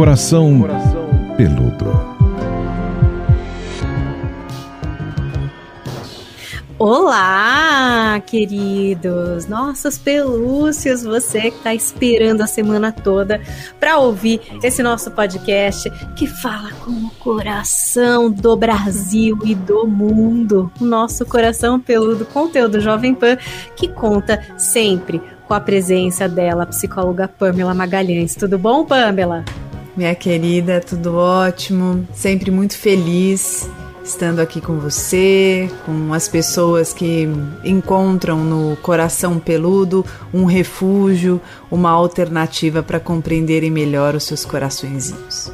Coração Peludo. Olá, queridos, nossos pelúcios, você que está esperando a semana toda para ouvir esse nosso podcast que fala com o coração do Brasil e do mundo. O nosso coração peludo, conteúdo Jovem Pan, que conta sempre com a presença dela, a psicóloga Pamela Magalhães. Tudo bom, Pamela? Minha querida, tudo ótimo, sempre muito feliz estando aqui com você, com as pessoas que encontram no coração peludo um refúgio, uma alternativa para compreenderem melhor os seus coraçõezinhos.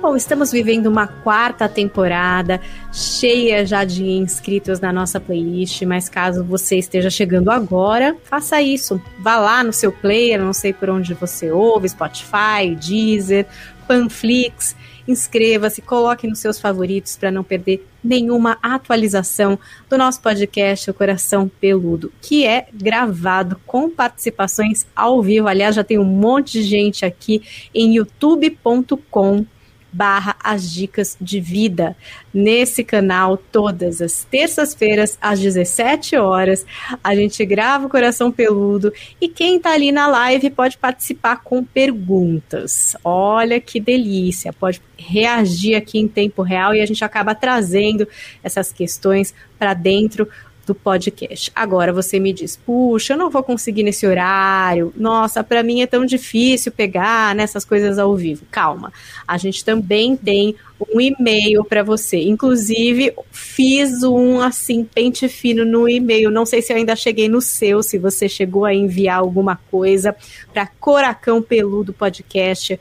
Bom, estamos vivendo uma quarta temporada cheia já de inscritos na nossa playlist, mas caso você esteja chegando agora, faça isso. Vá lá no seu player, não sei por onde você ouve, Spotify, Deezer, Panflix inscreva-se, coloque nos seus favoritos para não perder nenhuma atualização do nosso podcast O Coração Peludo, que é gravado com participações ao vivo. Aliás, já tem um monte de gente aqui em youtube.com barra as dicas de vida nesse canal todas as terças-feiras às 17 horas. A gente grava o Coração Peludo e quem tá ali na live pode participar com perguntas. Olha que delícia, pode reagir aqui em tempo real e a gente acaba trazendo essas questões para dentro do podcast. Agora você me diz, puxa, eu não vou conseguir nesse horário. Nossa, para mim é tão difícil pegar nessas coisas ao vivo. Calma. A gente também tem um e-mail para você. Inclusive, fiz um assim, pente fino no e-mail. Não sei se eu ainda cheguei no seu, se você chegou a enviar alguma coisa para coracão peludo podcast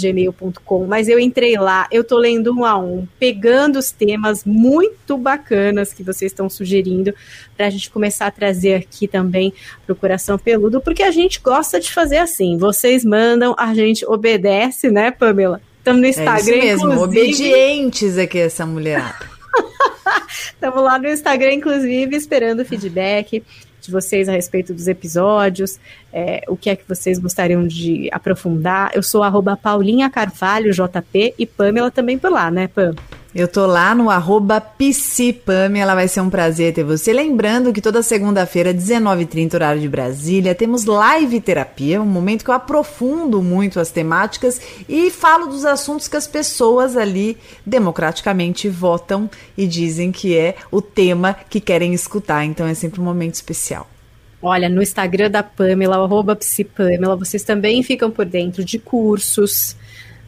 gmail.com. Mas eu entrei lá, eu tô lendo um a um, pegando os temas muito bacanas que vocês estão sugerindo para a gente começar a trazer aqui também pro coração peludo, porque a gente gosta de fazer assim. Vocês mandam, a gente obedece, né, Pamela? Estamos no Instagram, é isso mesmo, inclusive. obedientes aqui essa mulherada. Estamos lá no Instagram, inclusive, esperando o feedback de vocês a respeito dos episódios, é, o que é que vocês gostariam de aprofundar. Eu sou arroba Paulinha Carvalho, JP, e Pamela também por lá, né, Pam? Eu tô lá no arroba ela vai ser um prazer ter você. Lembrando que toda segunda-feira, 19h30, horário de Brasília, temos live terapia, um momento que eu aprofundo muito as temáticas e falo dos assuntos que as pessoas ali democraticamente votam e dizem que é o tema que querem escutar. Então é sempre um momento especial. Olha, no Instagram da Pamela, arroba psipamela, vocês também ficam por dentro de cursos?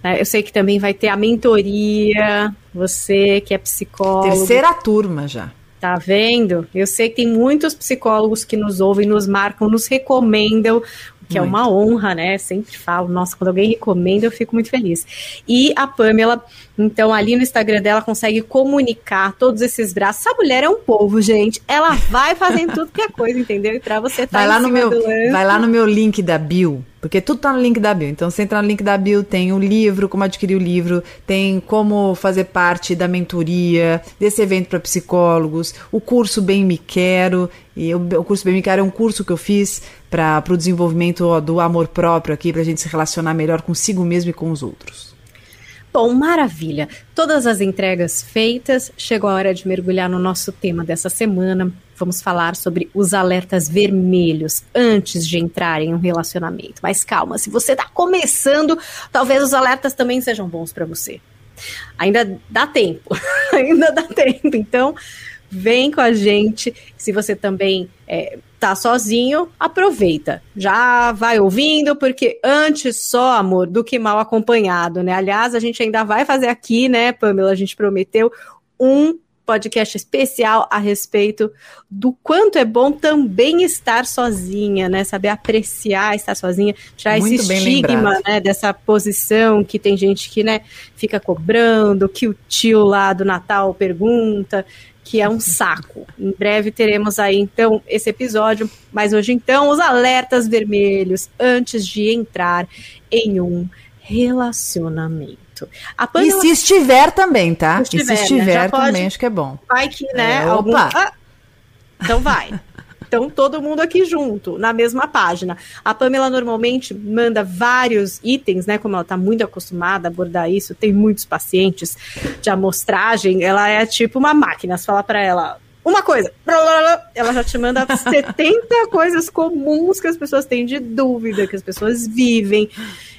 Eu sei que também vai ter a mentoria, você que é psicólogo. Terceira turma já. Tá vendo? Eu sei que tem muitos psicólogos que nos ouvem, nos marcam, nos recomendam que muito. é uma honra, né? Sempre falo, nossa, quando alguém recomenda, eu fico muito feliz. E a Pamela, então, ali no Instagram dela, consegue comunicar todos esses braços. Essa mulher é um povo, gente. Ela vai fazendo tudo que é coisa, entendeu? E pra você tá vai lá no meu Vai lá no meu link da bio, porque tudo tá no link da bio. Então, você entra no link da bio, tem o livro, como adquirir o livro, tem como fazer parte da mentoria, desse evento para psicólogos, o curso Bem Me Quero. E o, o curso Bem Me Quero é um curso que eu fiz para o desenvolvimento do amor próprio aqui, para a gente se relacionar melhor consigo mesmo e com os outros. Bom, maravilha. Todas as entregas feitas, chegou a hora de mergulhar no nosso tema dessa semana. Vamos falar sobre os alertas vermelhos antes de entrar em um relacionamento. Mas calma, se você está começando, talvez os alertas também sejam bons para você. Ainda dá tempo, ainda dá tempo. Então, vem com a gente. Se você também é, tá sozinho, aproveita. Já vai ouvindo, porque antes só, amor, do que mal acompanhado, né? Aliás, a gente ainda vai fazer aqui, né, Pamela? A gente prometeu um podcast especial a respeito do quanto é bom também estar sozinha, né? Saber apreciar estar sozinha, tirar Muito esse estigma, né? Dessa posição que tem gente que, né, fica cobrando, que o tio lá do Natal pergunta que é um saco. Em breve teremos aí então esse episódio, mas hoje então os alertas vermelhos antes de entrar em um relacionamento. E se estiver também, tá? Se estiver, e se estiver né? também, acho que é bom. Vai que, né? É, algum... ah, então vai. Então, todo mundo aqui junto, na mesma página. A Pamela normalmente manda vários itens, né? Como ela está muito acostumada a abordar isso, tem muitos pacientes de amostragem, ela é tipo uma máquina. Você fala para ela, uma coisa, ela já te manda 70 coisas comuns que as pessoas têm de dúvida, que as pessoas vivem.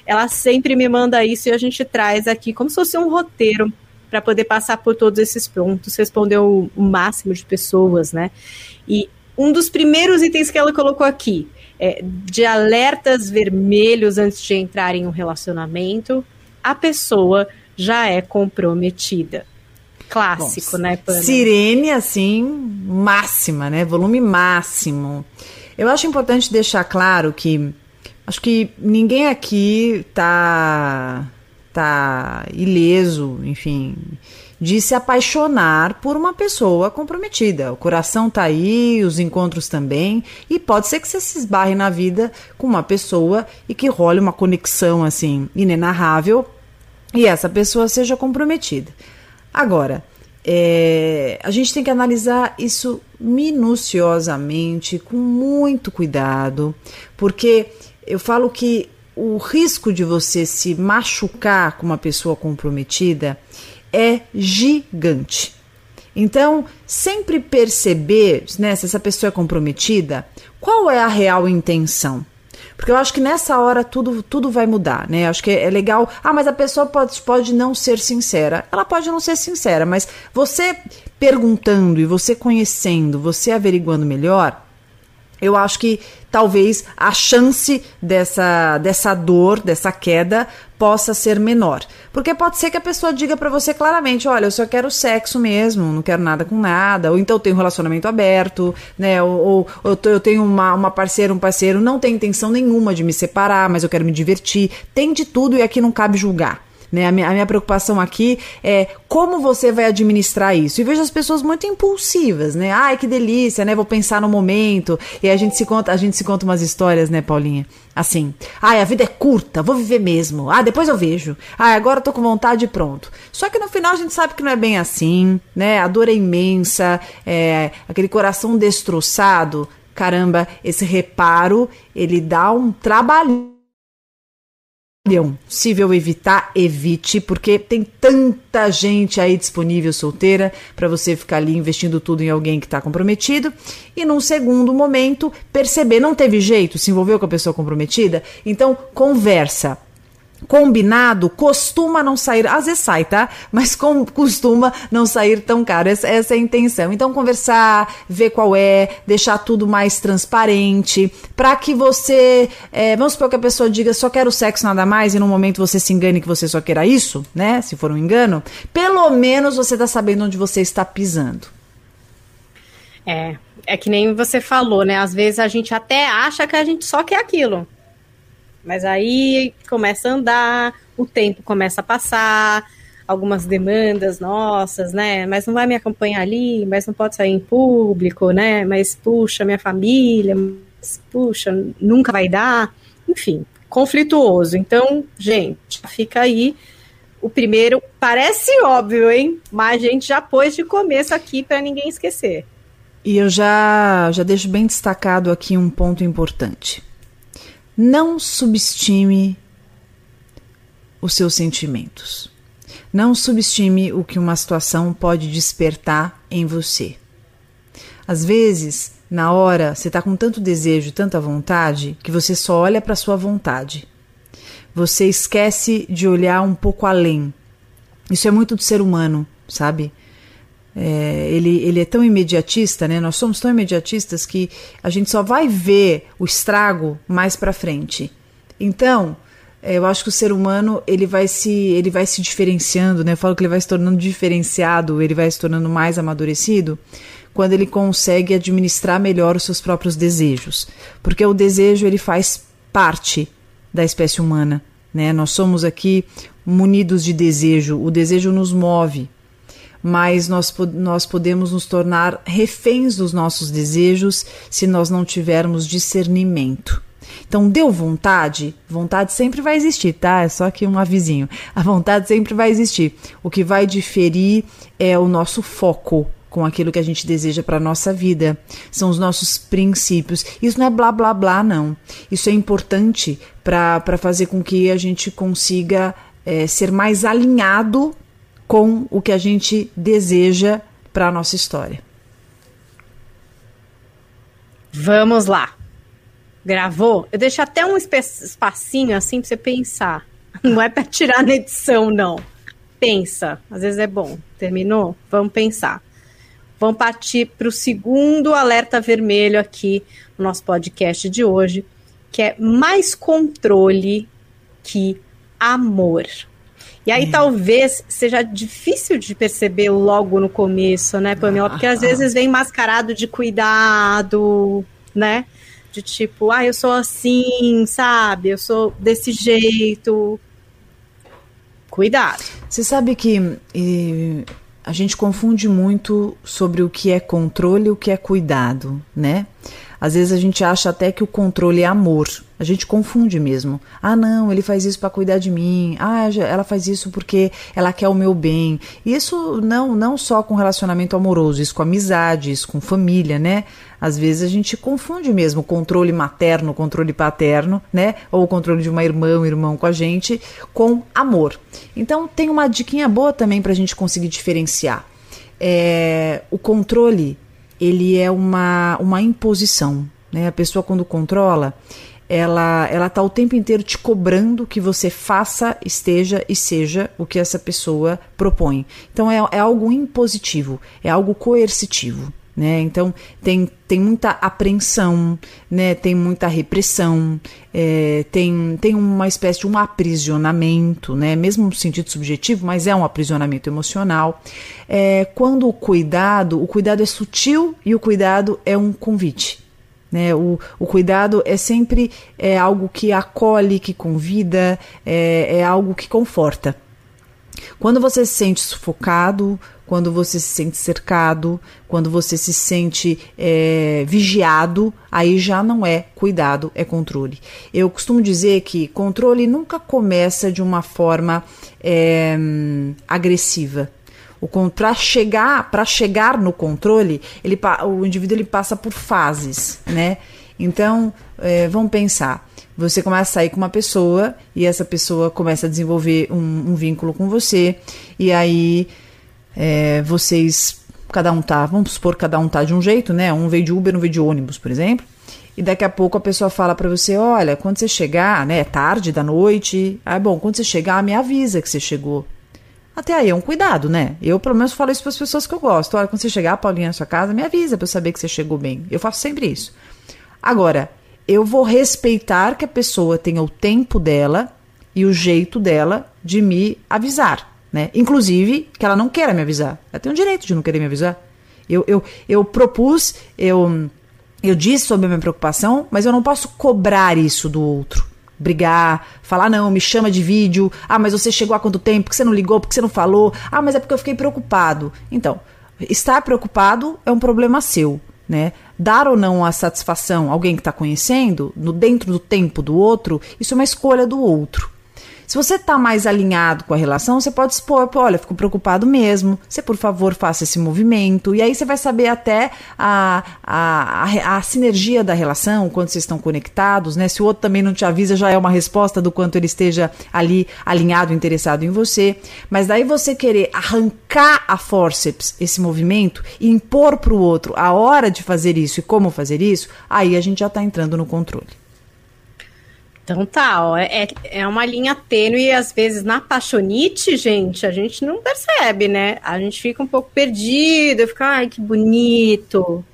Ela sempre me manda isso e a gente traz aqui como se fosse um roteiro para poder passar por todos esses pontos, responder o, o máximo de pessoas, né? E um dos primeiros itens que ela colocou aqui é de alertas vermelhos antes de entrar em um relacionamento, a pessoa já é comprometida. Clássico, Bom, né, Pana? Sirene, assim, máxima, né? Volume máximo. Eu acho importante deixar claro que acho que ninguém aqui tá tá ileso, enfim, de se apaixonar por uma pessoa comprometida. O coração tá aí, os encontros também, e pode ser que você se esbarre na vida com uma pessoa e que role uma conexão assim inenarrável e essa pessoa seja comprometida. Agora, é, a gente tem que analisar isso minuciosamente, com muito cuidado, porque eu falo que o risco de você se machucar com uma pessoa comprometida é gigante. Então, sempre perceber né, se essa pessoa é comprometida, qual é a real intenção. Porque eu acho que nessa hora tudo, tudo vai mudar, né? Acho que é, legal. Ah, mas a pessoa pode, pode não ser sincera. Ela pode não ser sincera, mas você perguntando e você conhecendo, você averiguando melhor, eu acho que talvez a chance dessa, dessa dor, dessa queda, possa ser menor. Porque pode ser que a pessoa diga para você claramente: olha, eu só quero sexo mesmo, não quero nada com nada, ou então eu tenho um relacionamento aberto, né? Ou, ou eu tenho uma, uma parceira, um parceiro, não tem intenção nenhuma de me separar, mas eu quero me divertir. Tem de tudo e aqui não cabe julgar. Né? A, minha, a minha preocupação aqui é como você vai administrar isso. E vejo as pessoas muito impulsivas, né? Ai, que delícia, né? Vou pensar no momento. E a gente se conta, a gente se conta umas histórias, né, Paulinha? Assim, ai, a vida é curta, vou viver mesmo. Ah, depois eu vejo. Ah, agora eu tô com vontade e pronto. Só que no final a gente sabe que não é bem assim, né? A dor é imensa, é, aquele coração destroçado. Caramba, esse reparo, ele dá um trabalho possível evitar, evite, porque tem tanta gente aí disponível solteira para você ficar ali investindo tudo em alguém que está comprometido. E num segundo momento, perceber, não teve jeito, se envolveu com a pessoa comprometida, então conversa combinado costuma não sair, às vezes sai, tá? Mas com, costuma não sair tão caro. Essa, essa, é a intenção. Então, conversar, ver qual é, deixar tudo mais transparente, para que você. É, vamos supor que a pessoa diga só quero sexo nada mais, e no momento você se engane que você só queira isso, né? Se for um engano, pelo menos você tá sabendo onde você está pisando. É, é que nem você falou, né? Às vezes a gente até acha que a gente só quer aquilo. Mas aí começa a andar, o tempo começa a passar, algumas demandas nossas, né? Mas não vai me acompanhar ali, mas não pode sair em público, né? Mas puxa, minha família, mas, puxa, nunca vai dar. Enfim, conflituoso. Então, gente, fica aí. O primeiro parece óbvio, hein? Mas a gente já pôs de começo aqui para ninguém esquecer. E eu já, já deixo bem destacado aqui um ponto importante. Não subestime os seus sentimentos. Não subestime o que uma situação pode despertar em você. Às vezes, na hora, você está com tanto desejo, tanta vontade, que você só olha para sua vontade. Você esquece de olhar um pouco além. Isso é muito do ser humano, sabe? É, ele, ele é tão imediatista, né? Nós somos tão imediatistas que a gente só vai ver o estrago mais para frente. Então, é, eu acho que o ser humano ele vai se ele vai se diferenciando, né? Eu falo que ele vai se tornando diferenciado, ele vai se tornando mais amadurecido quando ele consegue administrar melhor os seus próprios desejos, porque o desejo ele faz parte da espécie humana, né? Nós somos aqui munidos de desejo, o desejo nos move, mas nós, nós podemos nos tornar reféns dos nossos desejos se nós não tivermos discernimento. Então, deu vontade? Vontade sempre vai existir, tá? É só que um avisinho. A vontade sempre vai existir. O que vai diferir é o nosso foco, com aquilo que a gente deseja para a nossa vida. São os nossos princípios. Isso não é blá blá blá, não. Isso é importante para fazer com que a gente consiga é, ser mais alinhado com o que a gente deseja para a nossa história. Vamos lá. Gravou? Eu deixo até um espacinho assim para você pensar. Não é para tirar na edição, não. Pensa. Às vezes é bom. Terminou? Vamos pensar. Vamos partir para o segundo alerta vermelho aqui no nosso podcast de hoje, que é mais controle que amor. E aí é. talvez seja difícil de perceber logo no começo, né, Pamela? Porque às vezes vem mascarado de cuidado, né? De tipo, ah, eu sou assim, sabe? Eu sou desse jeito. Cuidado. Você sabe que e, a gente confunde muito sobre o que é controle e o que é cuidado, né? Às vezes a gente acha até que o controle é amor. A gente confunde mesmo. Ah, não, ele faz isso para cuidar de mim. Ah, ela faz isso porque ela quer o meu bem. Isso não, não só com relacionamento amoroso, isso com amizade, isso com família, né? Às vezes a gente confunde mesmo o controle materno, controle paterno, né? Ou o controle de uma irmã, um irmão com a gente, com amor. Então tem uma diquinha boa também para a gente conseguir diferenciar. É, o controle ele é uma, uma imposição. Né? A pessoa, quando controla, ela ela está o tempo inteiro te cobrando que você faça, esteja e seja o que essa pessoa propõe. Então é, é algo impositivo, é algo coercitivo. Né? Então tem, tem muita apreensão, né? tem muita repressão, é, tem, tem uma espécie de um aprisionamento, né? mesmo no sentido subjetivo, mas é um aprisionamento emocional. É, quando o cuidado, o cuidado é sutil e o cuidado é um convite. Né? O, o cuidado é sempre é algo que acolhe, que convida, é, é algo que conforta. Quando você se sente sufocado, quando você se sente cercado, quando você se sente é, vigiado, aí já não é cuidado, é controle. Eu costumo dizer que controle nunca começa de uma forma é, agressiva. Para chegar, para chegar no controle, ele, o indivíduo ele passa por fases, né? Então, é, vamos pensar. Você começa a sair com uma pessoa e essa pessoa começa a desenvolver um, um vínculo com você, e aí é, vocês, cada um tá, vamos supor, cada um tá de um jeito, né? Um veio de Uber, um veio de ônibus, por exemplo. E daqui a pouco a pessoa fala para você, olha, quando você chegar, né, é tarde da noite, ah, bom, quando você chegar, me avisa que você chegou. Até aí é um cuidado, né? Eu, pelo menos, falo isso para as pessoas que eu gosto. Olha, quando você chegar, Paulinha, na sua casa, me avisa para eu saber que você chegou bem. Eu faço sempre isso. Agora, eu vou respeitar que a pessoa tenha o tempo dela e o jeito dela de me avisar né? Inclusive que ela não queira me avisar. Ela tem o direito de não querer me avisar. Eu, eu, eu propus, eu, eu disse sobre a minha preocupação, mas eu não posso cobrar isso do outro. Brigar, falar, não, me chama de vídeo. Ah, mas você chegou há quanto tempo? Por que você não ligou? Por que você não falou? Ah, mas é porque eu fiquei preocupado. Então, estar preocupado é um problema seu. Né? Dar ou não a satisfação a alguém que está conhecendo, no dentro do tempo do outro, isso é uma escolha do outro. Se você está mais alinhado com a relação, você pode expor, olha, fico preocupado mesmo, você por favor faça esse movimento, e aí você vai saber até a, a, a, a sinergia da relação, quando vocês estão conectados, né? Se o outro também não te avisa, já é uma resposta do quanto ele esteja ali alinhado, interessado em você. Mas daí você querer arrancar a forceps esse movimento e impor para o outro a hora de fazer isso e como fazer isso, aí a gente já está entrando no controle. Então tá, ó, é, é uma linha tênue e às vezes na paixonite, gente, a gente não percebe, né? A gente fica um pouco perdido, fica, ai, que bonito,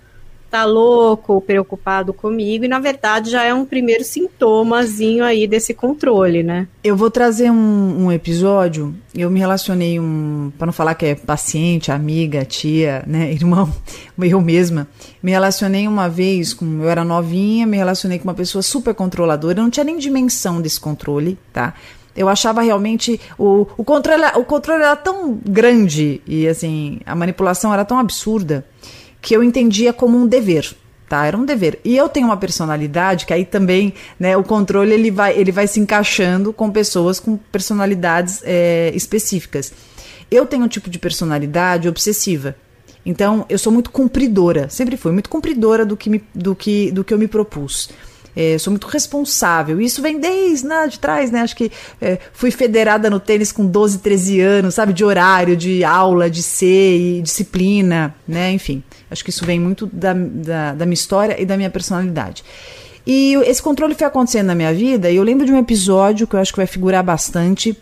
tá louco, preocupado comigo, e na verdade já é um primeiro sintomazinho aí desse controle, né? Eu vou trazer um, um episódio, eu me relacionei um, para não falar que é paciente, amiga, tia, né, irmão, eu mesma, me relacionei uma vez com, eu era novinha, me relacionei com uma pessoa super controladora, eu não tinha nem dimensão desse controle, tá? Eu achava realmente o, o controle, o controle era tão grande e assim, a manipulação era tão absurda que eu entendia como um dever. Tá, era um dever. E eu tenho uma personalidade que aí também, né, o controle ele vai, ele vai se encaixando com pessoas com personalidades é, específicas. Eu tenho um tipo de personalidade obsessiva. Então, eu sou muito cumpridora, sempre fui muito cumpridora do que, me, do que, do que eu me propus. É, sou muito responsável. Isso vem desde né, de trás, né? Acho que é, fui federada no tênis com 12, 13 anos, sabe? De horário, de aula, de ser disciplina, né? Enfim, acho que isso vem muito da, da, da minha história e da minha personalidade. E esse controle foi acontecendo na minha vida, e eu lembro de um episódio que eu acho que vai figurar bastante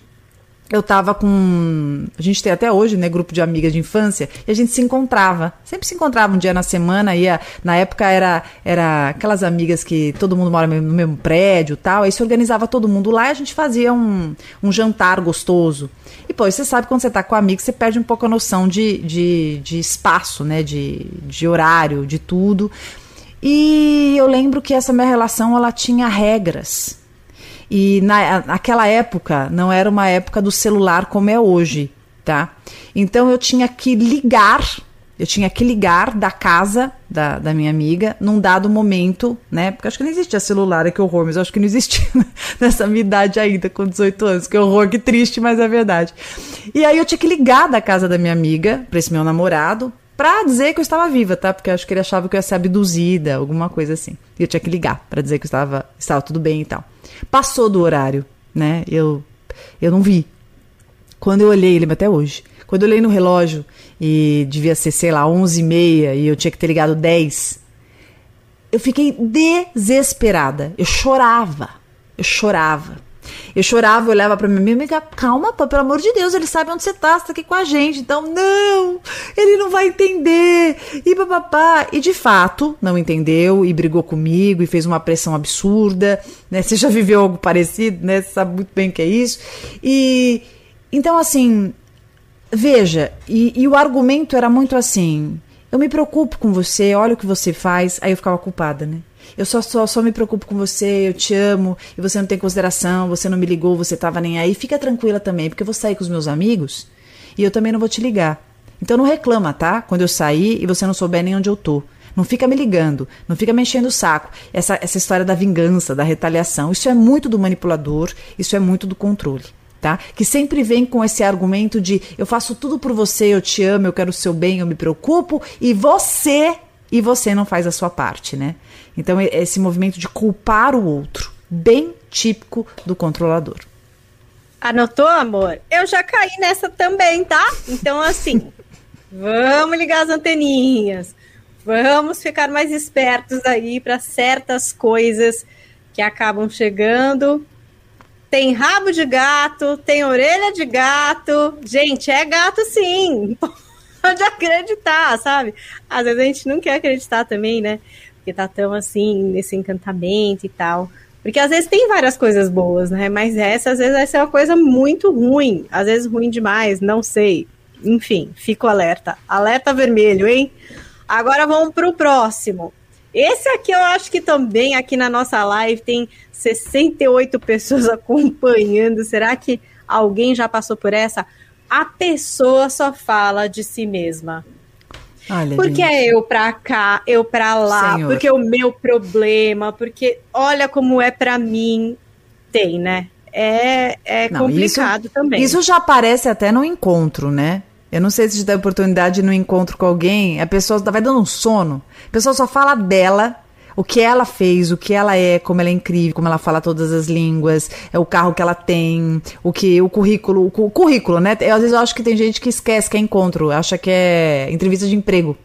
eu tava com. A gente tem até hoje, né, grupo de amigas de infância, e a gente se encontrava. Sempre se encontrava um dia na semana, ia. Na época era, era aquelas amigas que todo mundo mora no mesmo prédio tal. Aí se organizava todo mundo lá e a gente fazia um, um jantar gostoso. E, pô, você sabe quando você tá com amigos, você perde um pouco a noção de, de, de espaço, né? De, de horário, de tudo. E eu lembro que essa minha relação ela tinha regras e na, naquela época não era uma época do celular como é hoje, tá? Então eu tinha que ligar, eu tinha que ligar da casa da, da minha amiga num dado momento, né? Porque acho que não existia celular, é que horror, mas acho que não existia nessa minha idade ainda, com 18 anos. Que horror, que triste, mas é verdade. E aí eu tinha que ligar da casa da minha amiga para esse meu namorado, pra dizer que eu estava viva, tá? Porque eu acho que ele achava que eu ia ser abduzida, alguma coisa assim. E eu tinha que ligar para dizer que eu estava, estava tudo bem e tal. Passou do horário, né? Eu, eu não vi. Quando eu olhei, lembro até hoje. Quando eu olhei no relógio e devia ser, sei lá, 11 e meia e eu tinha que ter ligado 10, eu fiquei desesperada. Eu chorava. Eu chorava. Eu chorava, eu olhava pra minha amiga, calma, pô, pelo amor de Deus, ele sabe onde você tá, você tá aqui com a gente. Então, não, ele não vai entender. E papapá. E de fato, não entendeu e brigou comigo e fez uma pressão absurda, né? Você já viveu algo parecido, né? Você sabe muito bem o que é isso. E então, assim, veja, e, e o argumento era muito assim: eu me preocupo com você, olha o que você faz. Aí eu ficava culpada, né? Eu só, só, só me preocupo com você, eu te amo, e você não tem consideração, você não me ligou, você tava nem aí. Fica tranquila também, porque eu vou sair com os meus amigos e eu também não vou te ligar. Então não reclama, tá? Quando eu sair e você não souber nem onde eu tô. Não fica me ligando, não fica me enchendo o saco. Essa, essa história da vingança, da retaliação, isso é muito do manipulador, isso é muito do controle. Tá? Que sempre vem com esse argumento de eu faço tudo por você, eu te amo, eu quero o seu bem, eu me preocupo, e você e você não faz a sua parte, né? Então, esse movimento de culpar o outro, bem típico do controlador. Anotou, amor? Eu já caí nessa também, tá? Então, assim, vamos ligar as anteninhas. Vamos ficar mais espertos aí para certas coisas que acabam chegando. Tem rabo de gato, tem orelha de gato. Gente, é gato sim. Pode acreditar, sabe? Às vezes a gente não quer acreditar também, né? porque tá tão assim, nesse encantamento e tal. Porque às vezes tem várias coisas boas, né? Mas essa, às vezes, vai ser uma coisa muito ruim. Às vezes ruim demais, não sei. Enfim, fico alerta. Alerta vermelho, hein? Agora vamos pro próximo. Esse aqui eu acho que também aqui na nossa live tem 68 pessoas acompanhando. Será que alguém já passou por essa? A pessoa só fala de si mesma. Olha, porque gente. é eu pra cá, eu pra lá, Senhor. porque o meu problema, porque olha como é pra mim, tem, né? É, é não, complicado isso, também. Isso já aparece até no encontro, né? Eu não sei se te dá oportunidade no encontro com alguém, a pessoa vai dando um sono, a pessoa só fala dela o que ela fez, o que ela é, como ela é incrível, como ela fala todas as línguas, é o carro que ela tem, o que o currículo, o currículo, né? Eu, às vezes eu acho que tem gente que esquece que é encontro, acha que é entrevista de emprego.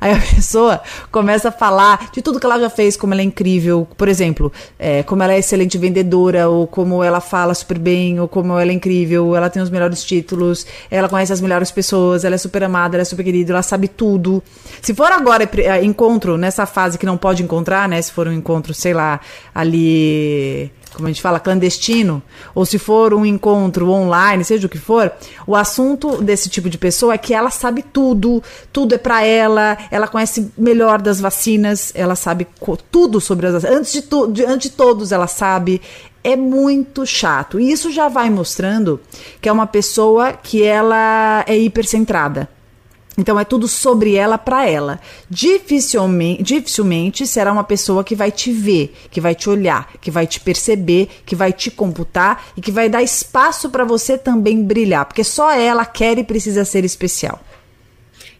Aí a pessoa começa a falar de tudo que ela já fez, como ela é incrível, por exemplo, é, como ela é excelente vendedora, ou como ela fala super bem, ou como ela é incrível, ela tem os melhores títulos, ela conhece as melhores pessoas, ela é super amada, ela é super querida, ela sabe tudo. Se for agora é, encontro, nessa fase que não pode encontrar, né? Se for um encontro, sei lá, ali como a gente fala, clandestino, ou se for um encontro online, seja o que for, o assunto desse tipo de pessoa é que ela sabe tudo, tudo é para ela, ela conhece melhor das vacinas, ela sabe tudo sobre as vacinas, antes de, tu, de, antes de todos ela sabe, é muito chato. E isso já vai mostrando que é uma pessoa que ela é hipercentrada. Então é tudo sobre ela para ela. Dificilmente, dificilmente será uma pessoa que vai te ver, que vai te olhar, que vai te perceber, que vai te computar e que vai dar espaço para você também brilhar, porque só ela quer e precisa ser especial.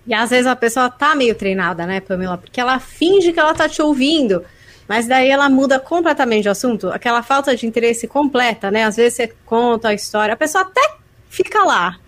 E às vezes a pessoa tá meio treinada, né, Pamela? Porque ela finge que ela tá te ouvindo, mas daí ela muda completamente de assunto. Aquela falta de interesse completa, né? Às vezes você conta a história, a pessoa até fica lá.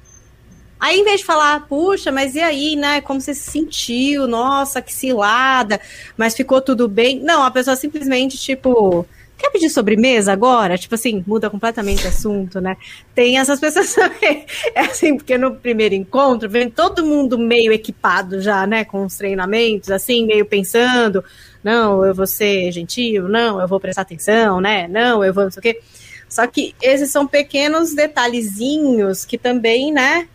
Aí, em vez de falar, puxa, mas e aí, né? Como você se sentiu? Nossa, que cilada, mas ficou tudo bem. Não, a pessoa simplesmente, tipo, quer pedir sobremesa agora? Tipo assim, muda completamente o assunto, né? Tem essas pessoas também. É assim, porque no primeiro encontro vem todo mundo meio equipado já, né? Com os treinamentos, assim, meio pensando, não, eu vou ser gentil, não, eu vou prestar atenção, né? Não, eu vou não sei o quê. Só que esses são pequenos detalhezinhos que também, né?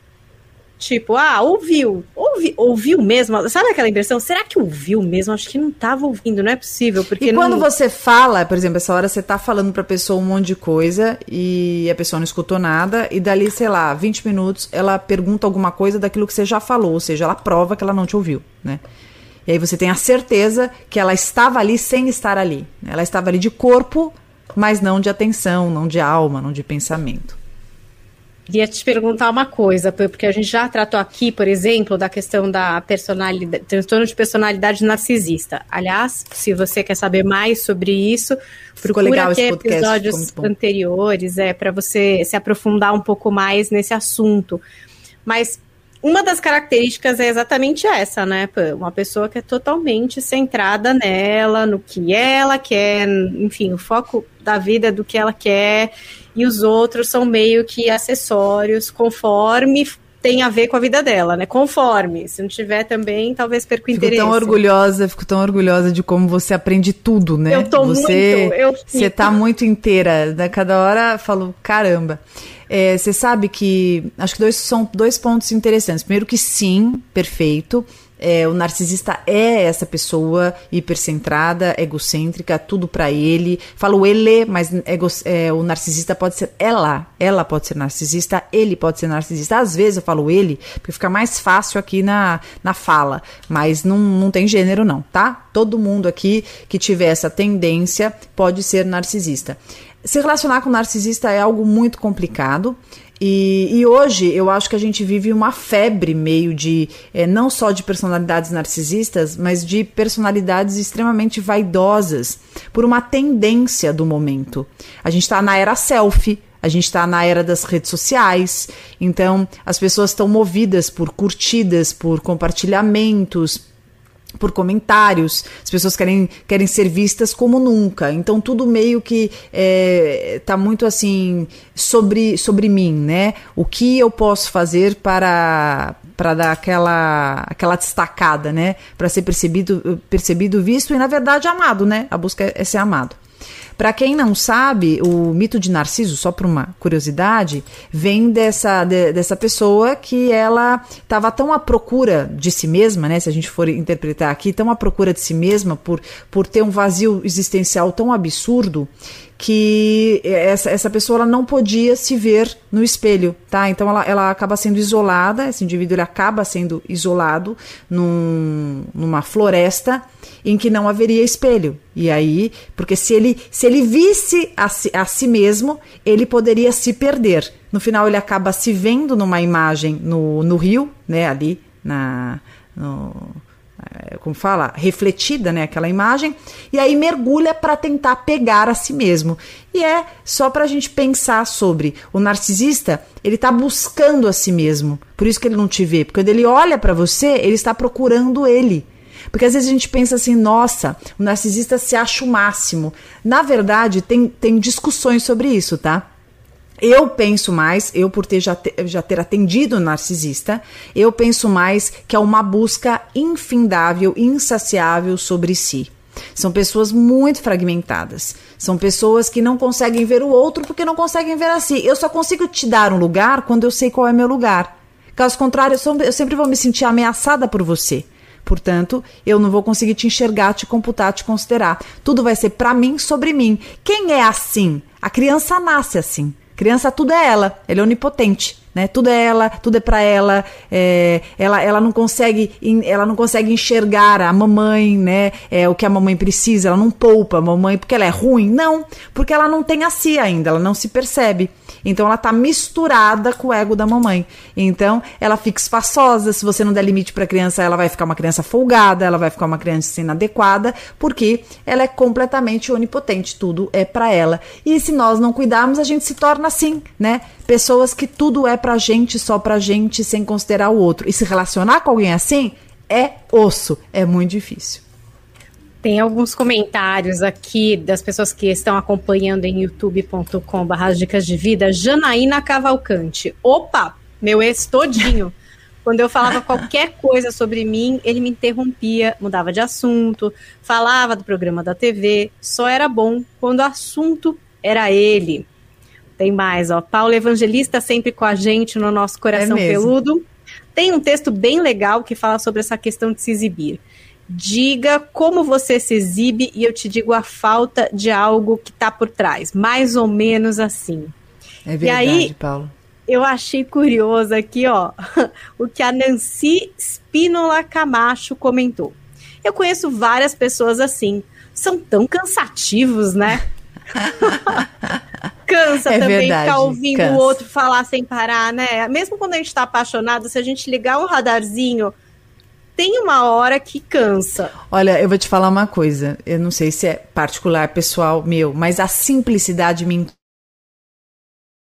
Tipo, ah, ouviu. Ouvi, ouviu mesmo? Sabe aquela impressão? Será que ouviu mesmo? Acho que não estava ouvindo, não é possível. Porque e não... quando você fala, por exemplo, essa hora você tá falando pra pessoa um monte de coisa e a pessoa não escutou nada, e dali, sei lá, 20 minutos, ela pergunta alguma coisa daquilo que você já falou, ou seja, ela prova que ela não te ouviu, né? E aí você tem a certeza que ela estava ali sem estar ali. Ela estava ali de corpo, mas não de atenção, não de alma, não de pensamento. Queria te perguntar uma coisa, porque a gente já tratou aqui, por exemplo, da questão da personalidade, transtorno de personalidade narcisista. Aliás, se você quer saber mais sobre isso, Ficou procura aqui episódios anteriores, é para você se aprofundar um pouco mais nesse assunto. Mas uma das características é exatamente essa, né? Uma pessoa que é totalmente centrada nela, no que ela quer, enfim, o foco da vida é do que ela quer e os outros são meio que acessórios conforme tem a ver com a vida dela, né? Conforme. Se não tiver também, talvez perca o fico interesse. Fico tão orgulhosa, fico tão orgulhosa de como você aprende tudo, né? Eu tô você, muito, eu Você tá muito inteira, né? Cada hora falo, caramba. É, você sabe que acho que dois são dois pontos interessantes. Primeiro que sim, perfeito. É, o narcisista é essa pessoa hipercentrada, egocêntrica, tudo para ele. Falo ele, mas ego, é, o narcisista pode ser ela. Ela pode ser narcisista, ele pode ser narcisista. Às vezes eu falo ele, porque fica mais fácil aqui na, na fala. Mas não, não tem gênero, não, tá? Todo mundo aqui que tiver essa tendência pode ser narcisista. Se relacionar com narcisista é algo muito complicado. E, e, hoje eu acho que a gente vive uma febre meio de é, não só de personalidades narcisistas, mas de personalidades extremamente vaidosas por uma tendência do momento. A gente está na era selfie. A gente está na era das redes sociais, então as pessoas estão movidas por curtidas, por compartilhamentos, por comentários, as pessoas querem, querem ser vistas como nunca. Então tudo meio que é, tá muito assim sobre, sobre mim, né? O que eu posso fazer para para dar aquela aquela destacada, né? Para ser percebido percebido, visto e na verdade amado, né? A busca é ser amado. Para quem não sabe, o mito de Narciso, só por uma curiosidade, vem dessa, de, dessa pessoa que ela estava tão à procura de si mesma, né? Se a gente for interpretar aqui, tão à procura de si mesma por, por ter um vazio existencial tão absurdo que essa, essa pessoa ela não podia se ver no espelho, tá? Então ela, ela acaba sendo isolada, esse indivíduo ele acaba sendo isolado num, numa floresta em que não haveria espelho. E aí, porque se ele, se ele visse a si, a si mesmo, ele poderia se perder. No final ele acaba se vendo numa imagem no, no rio, né, ali na... No, é, como fala, refletida, né, aquela imagem, e aí mergulha para tentar pegar a si mesmo. E é só para a gente pensar sobre o narcisista, ele está buscando a si mesmo, por isso que ele não te vê, porque quando ele olha para você, ele está procurando ele. Porque às vezes a gente pensa assim, nossa, o narcisista se acha o máximo. Na verdade, tem, tem discussões sobre isso, tá? Eu penso mais, eu por ter já, ter já ter atendido o narcisista, eu penso mais que é uma busca infindável, insaciável sobre si. São pessoas muito fragmentadas. São pessoas que não conseguem ver o outro porque não conseguem ver a si. Eu só consigo te dar um lugar quando eu sei qual é meu lugar. Caso contrário, eu sempre vou me sentir ameaçada por você. Portanto, eu não vou conseguir te enxergar, te computar, te considerar. Tudo vai ser para mim sobre mim. Quem é assim? A criança nasce assim. Criança tudo é ela, ele é onipotente. Né? Tudo é ela, tudo é para ela, é, ela, ela não consegue, ela não consegue enxergar a mamãe, né? É o que a mamãe precisa, ela não poupa a mamãe porque ela é ruim, não, porque ela não tem a si ainda, ela não se percebe. Então ela tá misturada com o ego da mamãe. Então ela fica espaçosa. Se você não der limite para a criança, ela vai ficar uma criança folgada, ela vai ficar uma criança inadequada, porque ela é completamente onipotente. Tudo é para ela. E se nós não cuidarmos, a gente se torna assim, né? Pessoas que tudo é pra gente, só pra gente, sem considerar o outro. E se relacionar com alguém assim é osso, é muito difícil. Tem alguns comentários aqui das pessoas que estão acompanhando em youtube.com.br dicas de vida. Janaína Cavalcante. Opa, meu ex todinho. Quando eu falava qualquer coisa sobre mim, ele me interrompia, mudava de assunto, falava do programa da TV. Só era bom quando o assunto era ele. Tem mais, ó. Paulo Evangelista sempre com a gente no nosso coração é peludo. Tem um texto bem legal que fala sobre essa questão de se exibir. Diga como você se exibe e eu te digo a falta de algo que está por trás. Mais ou menos assim. É verdade, e aí, Paulo. Eu achei curioso aqui, ó, o que a Nancy Spínola Camacho comentou. Eu conheço várias pessoas assim. São tão cansativos, né? Cansa é também verdade, ficar ouvindo cansa. o outro falar sem parar, né? Mesmo quando a gente tá apaixonado, se a gente ligar um radarzinho tem uma hora que cansa. Olha, eu vou te falar uma coisa. Eu não sei se é particular, pessoal meu, mas a simplicidade me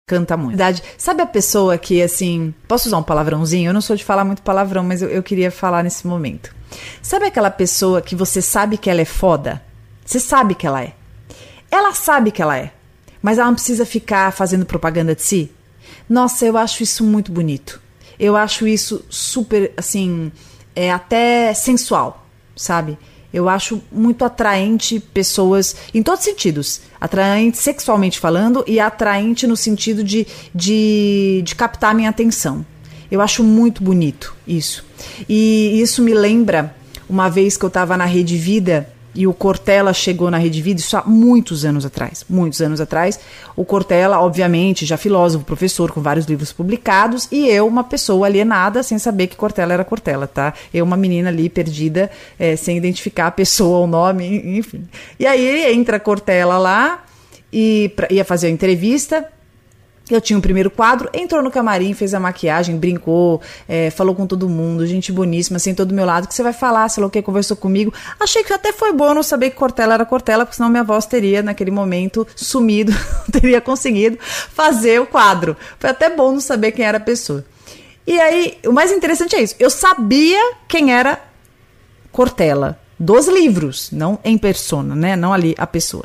encanta muito. Sabe a pessoa que, assim. Posso usar um palavrãozinho? Eu não sou de falar muito palavrão, mas eu, eu queria falar nesse momento. Sabe aquela pessoa que você sabe que ela é foda? Você sabe que ela é. Ela sabe que ela é, mas ela não precisa ficar fazendo propaganda de si? Nossa, eu acho isso muito bonito. Eu acho isso super, assim é até sensual, sabe? Eu acho muito atraente pessoas, em todos os sentidos. Atraente sexualmente falando e atraente no sentido de, de, de captar minha atenção. Eu acho muito bonito isso. E isso me lembra uma vez que eu estava na Rede Vida e o Cortella chegou na Rede Vida, isso há muitos anos atrás, muitos anos atrás. O Cortella, obviamente, já filósofo, professor, com vários livros publicados, e eu, uma pessoa alienada, sem saber que Cortella era Cortella, tá? Eu, uma menina ali perdida, é, sem identificar a pessoa, o nome, enfim. E aí entra Cortella lá, e pra, ia fazer a entrevista, eu tinha o um primeiro quadro, entrou no camarim, fez a maquiagem, brincou, é, falou com todo mundo, gente boníssima, sentou do meu lado, que você vai falar, sei lá o que, conversou comigo. Achei que até foi bom não saber que Cortella era Cortella, porque senão minha voz teria, naquele momento, sumido, teria conseguido fazer o quadro. Foi até bom não saber quem era a pessoa. E aí, o mais interessante é isso, eu sabia quem era Cortella, dos livros, não em persona, né, não ali a pessoa.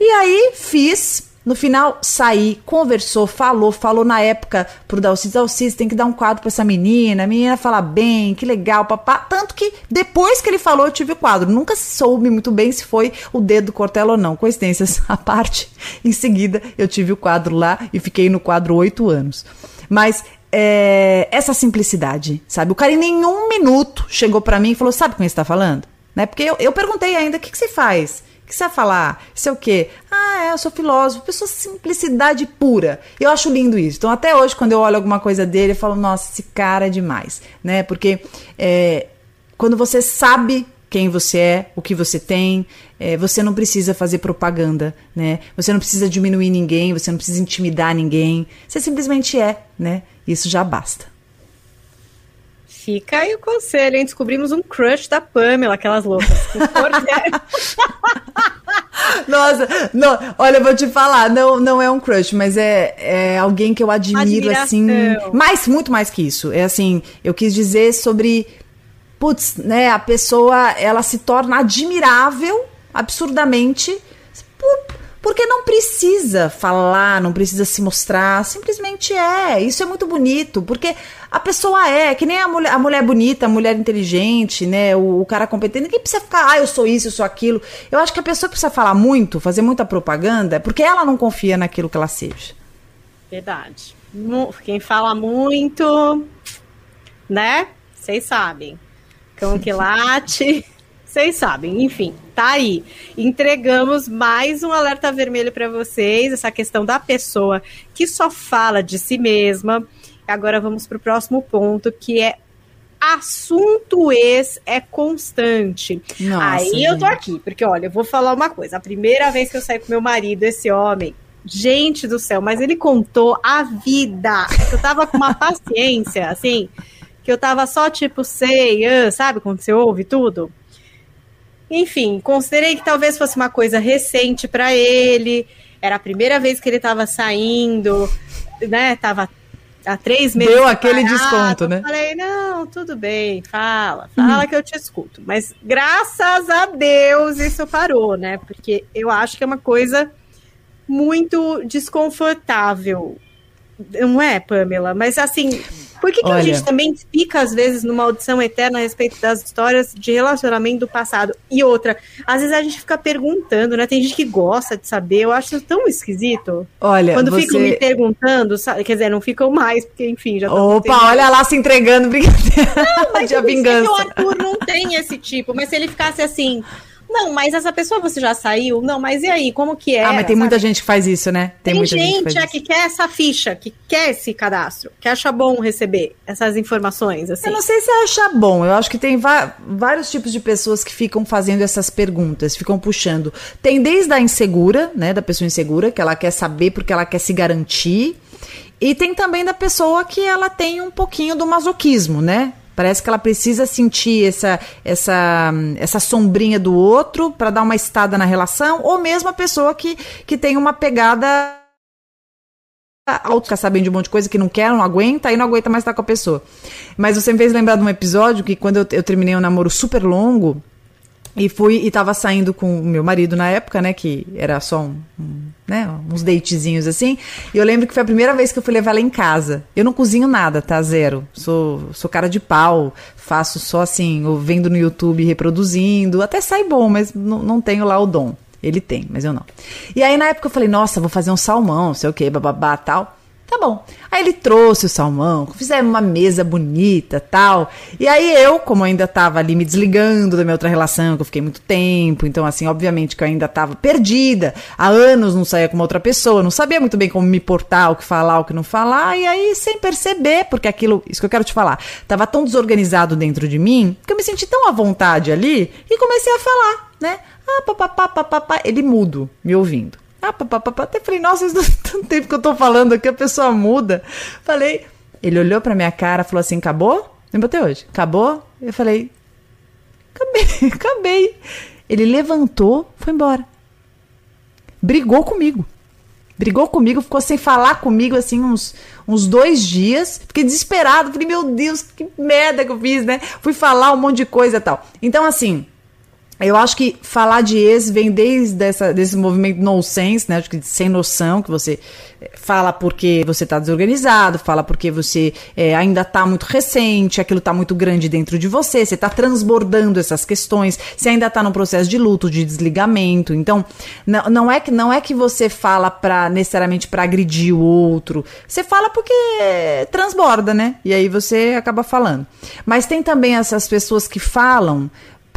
E aí, fiz no final, saí, conversou, falou, falou na época pro Dalcis, Dalcis, tem que dar um quadro pra essa menina, a menina fala bem, que legal, papá. Tanto que depois que ele falou, eu tive o quadro. Nunca soube muito bem se foi o dedo do Cortella ou não. Coincidências à parte. Em seguida, eu tive o quadro lá e fiquei no quadro oito anos. Mas é, essa simplicidade, sabe? O cara em nenhum minuto chegou para mim e falou, sabe com quem você tá falando? Né? Porque eu, eu perguntei ainda, o que, que você faz? Que você vai falar? Isso é o quê? Ah, é, eu sou filósofo. Pessoa simplicidade pura. Eu acho lindo isso. Então, até hoje, quando eu olho alguma coisa dele, eu falo, nossa, esse cara é demais. Né? Porque é, quando você sabe quem você é, o que você tem, é, você não precisa fazer propaganda, né? Você não precisa diminuir ninguém, você não precisa intimidar ninguém. Você simplesmente é, né? Isso já basta. Fica aí o conselho, hein? Descobrimos um crush da Pamela, aquelas loucas. Nossa, não, olha, eu vou te falar, não, não é um crush, mas é, é alguém que eu admiro, Admiração. assim. Mais, muito mais que isso. É assim, eu quis dizer sobre. Putz, né? A pessoa, ela se torna admirável, absurdamente, porque não precisa falar, não precisa se mostrar, simplesmente é. Isso é muito bonito, porque a pessoa é, que nem a mulher, a mulher bonita, a mulher inteligente, né? O, o cara competente. Ninguém precisa ficar, ah, eu sou isso, eu sou aquilo. Eu acho que a pessoa precisa falar muito, fazer muita propaganda, porque ela não confia naquilo que ela seja. Verdade. Quem fala muito, né? Vocês sabem. Cão que late Vocês sabem, enfim, tá aí. Entregamos mais um alerta vermelho para vocês, essa questão da pessoa que só fala de si mesma. Agora vamos para o próximo ponto, que é assunto ex é constante. Nossa, aí gente. eu tô aqui, porque olha, eu vou falar uma coisa. A primeira vez que eu saí com meu marido, esse homem, gente do céu, mas ele contou a vida. Eu tava com uma paciência, assim, que eu tava só tipo, sei, uh, sabe quando você ouve tudo? Enfim, considerei que talvez fosse uma coisa recente para ele. Era a primeira vez que ele estava saindo, né? Tava há três meses. Deu aquele desconto, né? Falei, não, tudo bem, fala, fala hum. que eu te escuto. Mas graças a Deus isso parou, né? Porque eu acho que é uma coisa muito desconfortável. Não é, Pamela? Mas assim, por que, que a gente também fica, às vezes, numa audição eterna a respeito das histórias de relacionamento do passado? E outra, às vezes a gente fica perguntando, né? Tem gente que gosta de saber, eu acho tão esquisito. Olha, Quando você... ficam me perguntando, sabe? quer dizer, não ficam mais, porque enfim, já Opa, olha lá se entregando, brincadeira. Não, mas de vingança. o Arthur não tem esse tipo, mas se ele ficasse assim, não, mas essa pessoa você já saiu? Não, mas e aí? Como que é? Ah, mas tem muita gente que faz isso, né? Tem, tem gente, gente é, que quer essa ficha, que quer esse cadastro, que acha bom receber essas informações, assim. Eu não sei se acha bom. Eu acho que tem vários tipos de pessoas que ficam fazendo essas perguntas, ficam puxando. Tem desde a insegura, né, da pessoa insegura, que ela quer saber porque ela quer se garantir. E tem também da pessoa que ela tem um pouquinho do masoquismo, né? Parece que ela precisa sentir essa, essa, essa sombrinha do outro para dar uma estada na relação, ou mesmo a pessoa que, que tem uma pegada ficar sabendo de um monte de coisa que não quer, não aguenta, e não aguenta mais estar com a pessoa. Mas você me fez lembrar de um episódio que quando eu, eu terminei um namoro super longo, e fui e tava saindo com o meu marido na época, né? Que era só um, um, né, uns datezinhos assim. E eu lembro que foi a primeira vez que eu fui levar ela em casa. Eu não cozinho nada, tá? Zero. Sou, sou cara de pau. Faço só assim, ou vendo no YouTube reproduzindo. Até sai bom, mas não, tenho lá o dom. Ele tem, mas eu não. E aí na época eu falei, nossa, vou fazer um salmão, sei o que, bababá, tal. Tá bom. Aí ele trouxe o salmão, fizemos uma mesa bonita, tal. E aí eu, como ainda tava ali me desligando da minha outra relação, que eu fiquei muito tempo, então assim, obviamente que eu ainda tava perdida. Há anos não saía com uma outra pessoa, não sabia muito bem como me portar, o que falar, o que não falar, e aí sem perceber, porque aquilo, isso que eu quero te falar, tava tão desorganizado dentro de mim, que eu me senti tão à vontade ali e comecei a falar, né? Ah, papapá, papapá, ele mudo, me ouvindo. Ah, papapá. Até falei, nossa, isso tanto tempo que eu tô falando aqui, a pessoa muda. Falei, ele olhou pra minha cara, falou assim, acabou? Lembra até hoje? Acabou? Eu falei, acabei, acabei. Ele levantou, foi embora. Brigou comigo. Brigou comigo, ficou sem falar comigo, assim, uns, uns dois dias. Fiquei desesperado. Falei, meu Deus, que merda que eu fiz, né? Fui falar um monte de coisa e tal. Então, assim, eu acho que falar de ex vem desde essa, desse movimento no sense, né? Acho que sem noção, que você eh, fala porque você está desorganizado, fala porque você é, ainda está muito recente, aquilo está muito grande dentro de você, você está transbordando essas questões, você ainda está no processo de luto, de desligamento. Então, não, não, é que não é que você fala para necessariamente para agredir o outro. Você fala porque transborda, né? E aí você acaba falando. Mas tem também essas pessoas que falam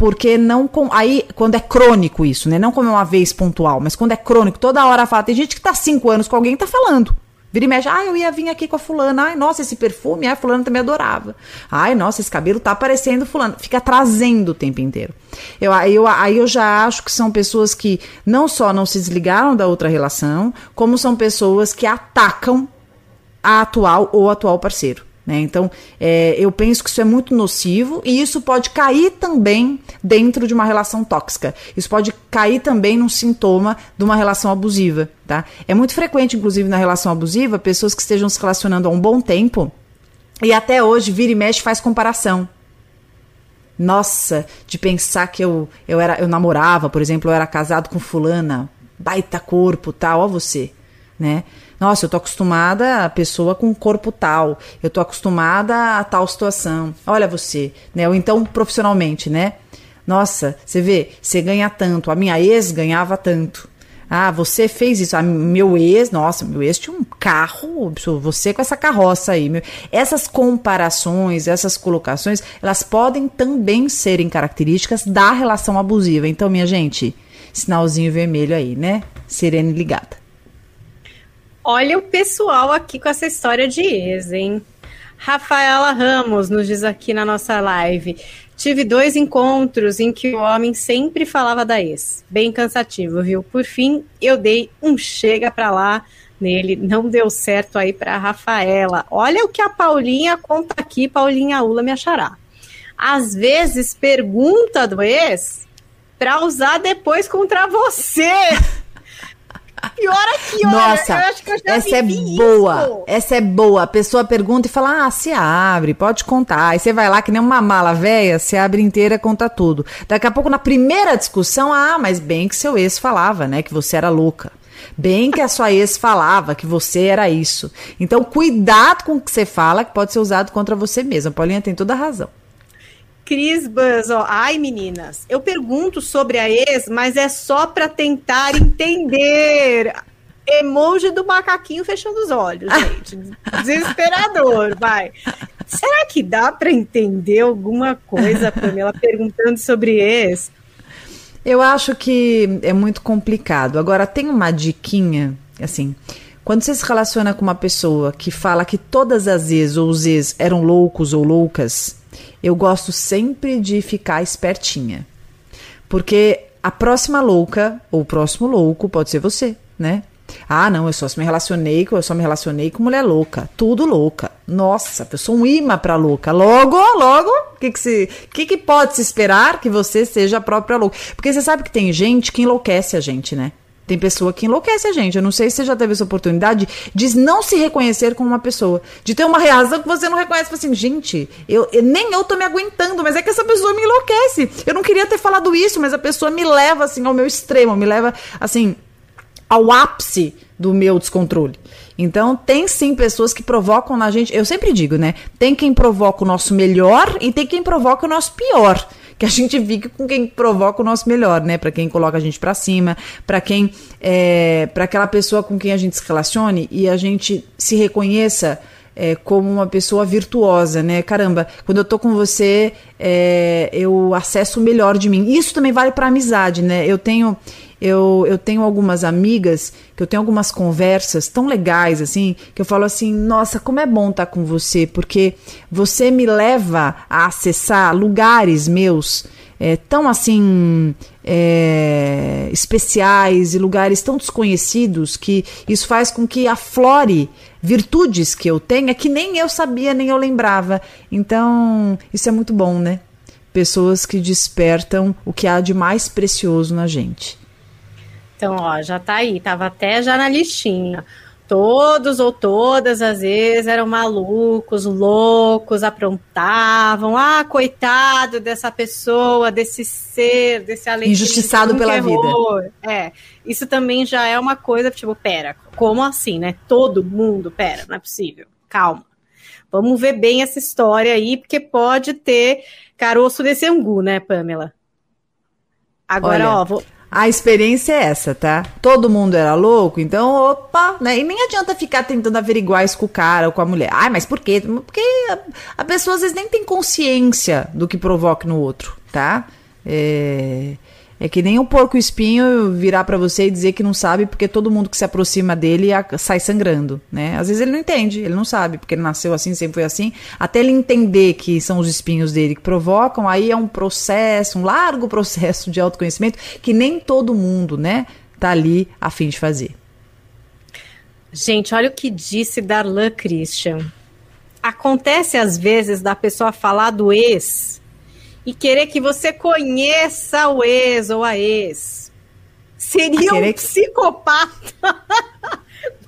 porque não com aí quando é crônico isso, né? Não como uma vez pontual, mas quando é crônico, toda hora fala. Tem gente que tá cinco anos com alguém e tá falando. Vira e mexe, ah, eu ia vir aqui com a fulana, ai, nossa, esse perfume, ai, fulano também adorava. Ai, nossa, esse cabelo tá parecendo fulano. Fica trazendo o tempo inteiro. Eu, eu, aí eu já acho que são pessoas que não só não se desligaram da outra relação, como são pessoas que atacam a atual ou atual parceiro. Né? Então, é, eu penso que isso é muito nocivo e isso pode cair também dentro de uma relação tóxica. Isso pode cair também num sintoma de uma relação abusiva. Tá? É muito frequente, inclusive, na relação abusiva, pessoas que estejam se relacionando há um bom tempo e até hoje vira e mexe faz comparação. Nossa, de pensar que eu, eu, era, eu namorava, por exemplo, eu era casado com fulana, baita corpo, tal, ó você, né? Nossa, eu tô acostumada a pessoa com corpo tal, eu tô acostumada a tal situação. Olha você, né? Ou então profissionalmente, né? Nossa, você vê, você ganha tanto, a minha ex ganhava tanto. Ah, você fez isso. Ah, meu ex, nossa, meu ex tinha um carro, você com essa carroça aí. Meu. Essas comparações, essas colocações, elas podem também serem características da relação abusiva. Então, minha gente, sinalzinho vermelho aí, né? Sirene ligada. Olha o pessoal aqui com essa história de ex, hein? Rafaela Ramos nos diz aqui na nossa live. Tive dois encontros em que o homem sempre falava da ex. Bem cansativo, viu? Por fim, eu dei um chega pra lá nele. Não deu certo aí pra Rafaela. Olha o que a Paulinha conta aqui, Paulinha Ula me achará. Às vezes pergunta do ex pra usar depois contra você. Pior aqui, Nossa, essa é boa. Isso. Essa é boa. A pessoa pergunta e fala: Ah, se abre, pode contar. Aí você vai lá, que nem uma mala velha, se abre inteira, conta tudo. Daqui a pouco, na primeira discussão, ah, mas bem que seu ex falava, né? Que você era louca. Bem que a sua ex falava que você era isso. Então, cuidado com o que você fala, que pode ser usado contra você mesma. A Paulinha tem toda a razão. Cris Buzz, ó. Ai, meninas, eu pergunto sobre a ex, mas é só para tentar entender. Emoji do macaquinho fechando os olhos, gente. Desesperador, vai. Será que dá para entender alguma coisa, Pamela, perguntando sobre ex? Eu acho que é muito complicado. Agora, tem uma diquinha, assim. Quando você se relaciona com uma pessoa que fala que todas as ex ou os ex eram loucos ou loucas, eu gosto sempre de ficar espertinha. Porque a próxima louca, ou o próximo louco, pode ser você, né? Ah, não, eu só me relacionei, eu só me relacionei com mulher louca, tudo louca. Nossa, eu sou um imã pra louca. Logo, logo, o que que, se, que que pode se esperar que você seja a própria louca? Porque você sabe que tem gente que enlouquece a gente, né? Tem pessoa que enlouquece a gente. Eu não sei se você já teve essa oportunidade de não se reconhecer como uma pessoa. De ter uma reação que você não reconhece. Assim, gente, eu, eu, nem eu tô me aguentando, mas é que essa pessoa me enlouquece. Eu não queria ter falado isso, mas a pessoa me leva, assim, ao meu extremo, me leva, assim, ao ápice do meu descontrole. Então, tem sim pessoas que provocam na gente. Eu sempre digo, né? Tem quem provoca o nosso melhor e tem quem provoca o nosso pior que a gente fique com quem provoca o nosso melhor, né? Para quem coloca a gente para cima, para quem é, para aquela pessoa com quem a gente se relacione e a gente se reconheça é, como uma pessoa virtuosa, né? Caramba, quando eu tô com você, é, eu acesso o melhor de mim. Isso também vale para amizade, né? Eu tenho eu, eu tenho algumas amigas que eu tenho algumas conversas tão legais assim que eu falo assim: nossa, como é bom estar com você, porque você me leva a acessar lugares meus é, tão assim é, especiais e lugares tão desconhecidos que isso faz com que aflore virtudes que eu tenha que nem eu sabia, nem eu lembrava. Então, isso é muito bom, né? Pessoas que despertam o que há de mais precioso na gente. Então, ó, já tá aí, tava até já na listinha. Todos ou todas às vezes eram malucos, loucos, aprontavam. Ah, coitado dessa pessoa, desse ser, desse além injustiçado pela terror. vida. É, isso também já é uma coisa tipo, pera, como assim, né? Todo mundo, pera, não é possível. Calma. Vamos ver bem essa história aí, porque pode ter caroço desse angu, né, Pamela? Agora, Olha, ó, vou, a experiência é essa, tá? Todo mundo era louco, então, opa, né? E nem adianta ficar tentando averiguar isso com o cara ou com a mulher. Ai, mas por quê? Porque a, a pessoa às vezes nem tem consciência do que provoca no outro, tá? É. É que nem o porco espinho virar para você e dizer que não sabe porque todo mundo que se aproxima dele sai sangrando, né? Às vezes ele não entende, ele não sabe, porque ele nasceu assim, sempre foi assim. Até ele entender que são os espinhos dele que provocam, aí é um processo, um largo processo de autoconhecimento que nem todo mundo, né, tá ali a fim de fazer. Gente, olha o que disse Darlan Christian. Acontece às vezes da pessoa falar do ex e querer que você conheça o ex ou a ex. Seria um psicopata.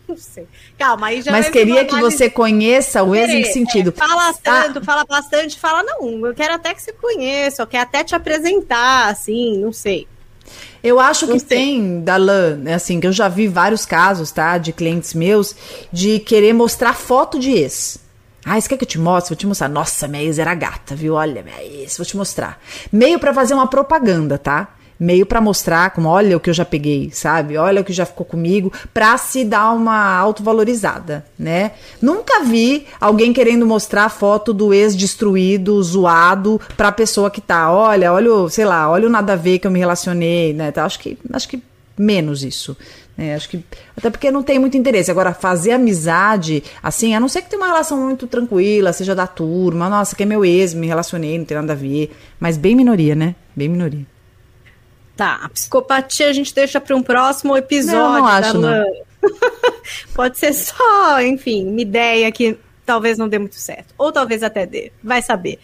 Não sei. Calma, aí já Mas queria que você conheça o ex em que sentido? É, fala tanto, ah. fala bastante, fala, não, eu quero até que você conheça, eu quero até te apresentar, assim, não sei. Eu acho que tem, Dalan, assim, que eu já vi vários casos, tá, de clientes meus, de querer mostrar foto de ex. Ah, você quer que eu te mostre? Vou te mostrar. Nossa, minha ex era gata, viu? Olha, minha ex, vou te mostrar. Meio para fazer uma propaganda, tá? meio para mostrar como olha o que eu já peguei, sabe? Olha o que já ficou comigo, pra se dar uma autovalorizada, né? Nunca vi alguém querendo mostrar a foto do ex destruído, zoado pra pessoa que tá, olha, olha, sei lá, olha o nada a ver que eu me relacionei, né? Então, acho que acho que menos isso. É, acho que. Até porque não tem muito interesse. Agora, fazer amizade, assim, a não ser que tenha uma relação muito tranquila, seja da turma, nossa, que é meu ex, me relacionei, não tem nada a ver. Mas bem minoria, né? Bem minoria. Tá, a psicopatia a gente deixa para um próximo episódio. Não, não acho, não. Pode ser só, enfim, uma ideia que talvez não dê muito certo. Ou talvez até dê, vai saber.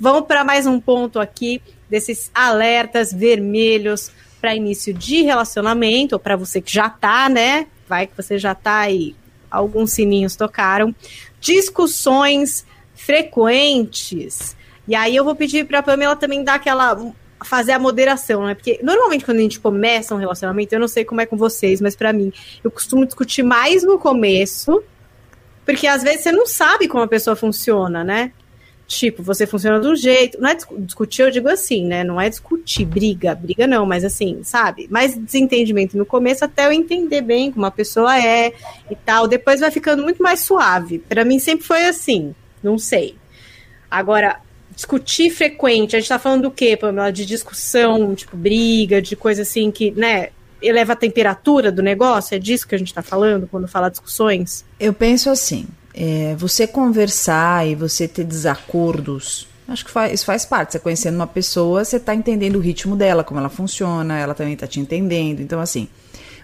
Vamos para mais um ponto aqui desses alertas vermelhos para início de relacionamento, ou para você que já tá, né? Vai que você já tá aí, alguns sininhos tocaram. Discussões frequentes. E aí eu vou pedir para Pamela também dar aquela fazer a moderação, né? Porque normalmente quando a gente começa um relacionamento, eu não sei como é com vocês, mas para mim, eu costumo discutir mais no começo, porque às vezes você não sabe como a pessoa funciona, né? Tipo, você funciona um jeito. Não é discutir, eu digo assim, né? Não é discutir, briga, briga não, mas assim, sabe? Mais desentendimento no começo até eu entender bem como a pessoa é e tal. Depois vai ficando muito mais suave. Para mim sempre foi assim, não sei. Agora, discutir frequente, a gente tá falando do quê, Pamela? De discussão, tipo, briga, de coisa assim que, né, eleva a temperatura do negócio? É disso que a gente tá falando quando fala discussões? Eu penso assim, é, você conversar e você ter desacordos, acho que faz, isso faz parte. Você conhecendo uma pessoa, você tá entendendo o ritmo dela, como ela funciona, ela também tá te entendendo. Então, assim,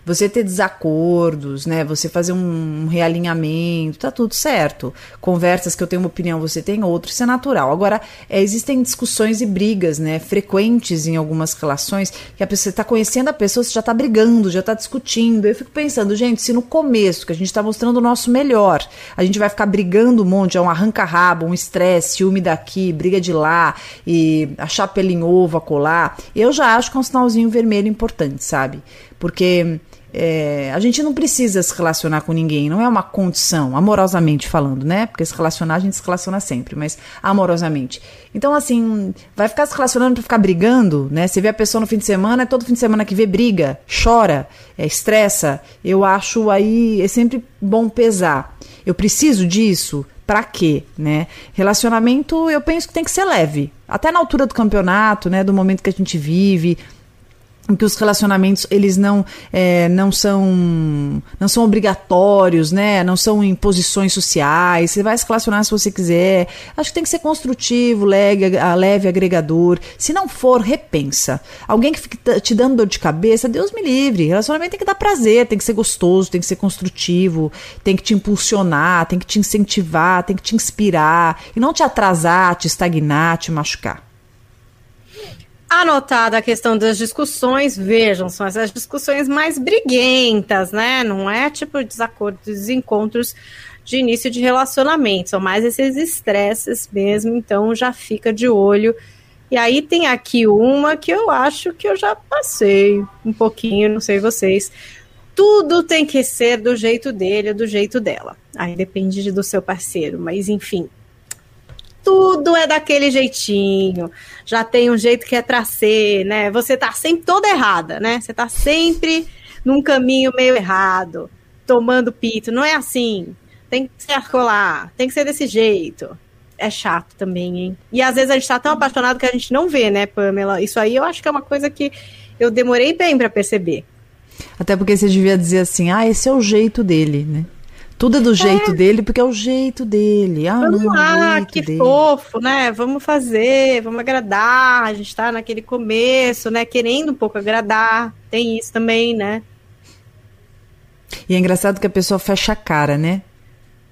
você ter desacordos, né? Você fazer um, realinhamento, tá tudo certo. Conversas que eu tenho uma opinião, você tem outra, isso é natural. Agora, é, existem discussões e brigas, né? Frequentes em algumas relações, que a pessoa está conhecendo a pessoa, você já está brigando, já está discutindo. Eu fico pensando, gente, se no começo, que a gente está mostrando o nosso melhor, a gente vai ficar brigando um monte, é um arranca-rabo, um estresse, ciúme daqui, briga de lá, e achar pelo em ovo a colar, eu já acho que é um sinalzinho vermelho importante, sabe? Porque é, a gente não precisa se relacionar com ninguém, não é uma condição, amorosamente falando, né? Porque se relacionar a gente se relaciona sempre, mas amorosamente. Então, assim, vai ficar se relacionando para ficar brigando, né? Você vê a pessoa no fim de semana, é todo fim de semana que vê briga, chora, é, estressa. Eu acho aí é sempre bom pesar. Eu preciso disso? Para quê, né? Relacionamento, eu penso que tem que ser leve. Até na altura do campeonato, né? Do momento que a gente vive que os relacionamentos eles não é, não são não são obrigatórios, né? Não são imposições sociais. Você vai se relacionar se você quiser. Acho que tem que ser construtivo, leve, leve agregador. Se não for, repensa. Alguém que fique te dando dor de cabeça, Deus me livre. Relacionamento tem que dar prazer, tem que ser gostoso, tem que ser construtivo, tem que te impulsionar, tem que te incentivar, tem que te inspirar e não te atrasar, te estagnar, te machucar. Anotada a questão das discussões, vejam, são essas discussões mais briguentas, né? Não é tipo desacordos, desencontros de início de relacionamento, são mais esses estresses mesmo, então já fica de olho. E aí tem aqui uma que eu acho que eu já passei um pouquinho, não sei vocês. Tudo tem que ser do jeito dele, do jeito dela. Aí depende do seu parceiro, mas enfim, tudo é daquele jeitinho. Já tem um jeito que é pra ser, né? Você tá sempre toda errada, né? Você tá sempre num caminho meio errado, tomando pito. Não é assim. Tem que ser colar, tem que ser desse jeito. É chato também, hein? E às vezes a gente tá tão apaixonado que a gente não vê, né, Pamela? Isso aí eu acho que é uma coisa que eu demorei bem para perceber. Até porque você devia dizer assim, ah, esse é o jeito dele, né? Tudo é do jeito é. dele, porque é o jeito dele. Ah, vamos não, lá, que dele. fofo, né? Vamos fazer, vamos agradar. A gente tá naquele começo, né? Querendo um pouco agradar. Tem isso também, né? E é engraçado que a pessoa fecha a cara, né?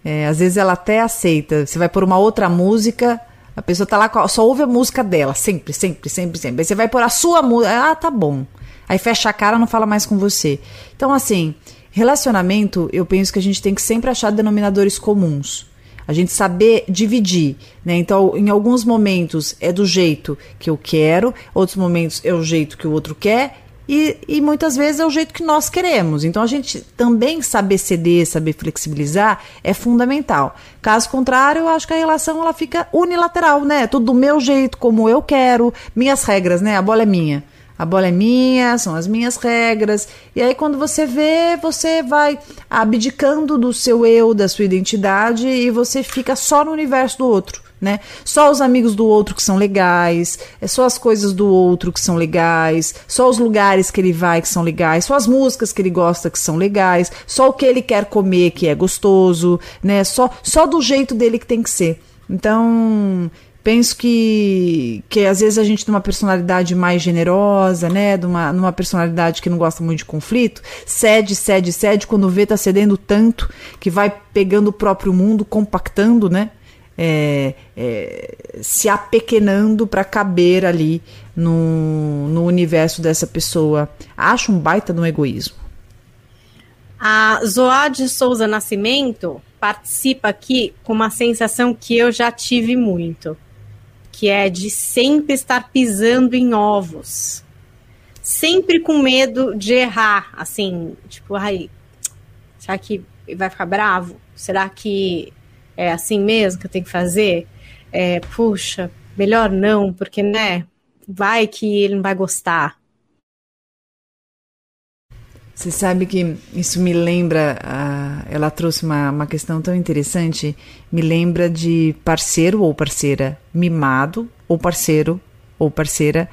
É, às vezes ela até aceita. Você vai por uma outra música, a pessoa tá lá, só ouve a música dela, sempre, sempre, sempre, sempre. Aí você vai por a sua música, ah, tá bom. Aí fecha a cara, não fala mais com você. Então, assim, Relacionamento, eu penso que a gente tem que sempre achar denominadores comuns. A gente saber dividir, né? Então, em alguns momentos é do jeito que eu quero, outros momentos é o jeito que o outro quer, e, e, muitas vezes é o jeito que nós queremos. Então a gente também saber ceder, saber flexibilizar é fundamental. Caso contrário, eu acho que a relação ela fica unilateral, né? Tudo do meu jeito, como eu quero, minhas regras, né? A bola é minha. A bola é minha, são as minhas regras. E aí, quando você vê, você vai abdicando do seu eu, da sua identidade, e você fica só no universo do outro. Né? Só os amigos do outro que são legais, é só as coisas do outro que são legais, só os lugares que ele vai que são legais, só as músicas que ele gosta que são legais, só o que ele quer comer que é gostoso, né? Só só do jeito dele que tem que ser. Então, penso que, que às vezes a gente tem uma personalidade mais generosa, né? De uma, numa personalidade que não gosta muito de conflito, cede, cede, cede, quando vê tá cedendo tanto que vai pegando o próprio mundo, compactando, né? É, é, se apequenando para caber ali no, no universo dessa pessoa. Acho um baita no egoísmo. A Zoade Souza Nascimento participa aqui com uma sensação que eu já tive muito que é de sempre estar pisando em ovos. Sempre com medo de errar, assim, tipo, ai, será que vai ficar bravo? Será que é assim mesmo que eu tenho que fazer? É, puxa, melhor não, porque, né, vai que ele não vai gostar. Você sabe que isso me lembra, uh, ela trouxe uma, uma questão tão interessante, me lembra de parceiro ou parceira mimado, ou parceiro ou parceira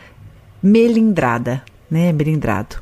melindrada, né? Melindrado.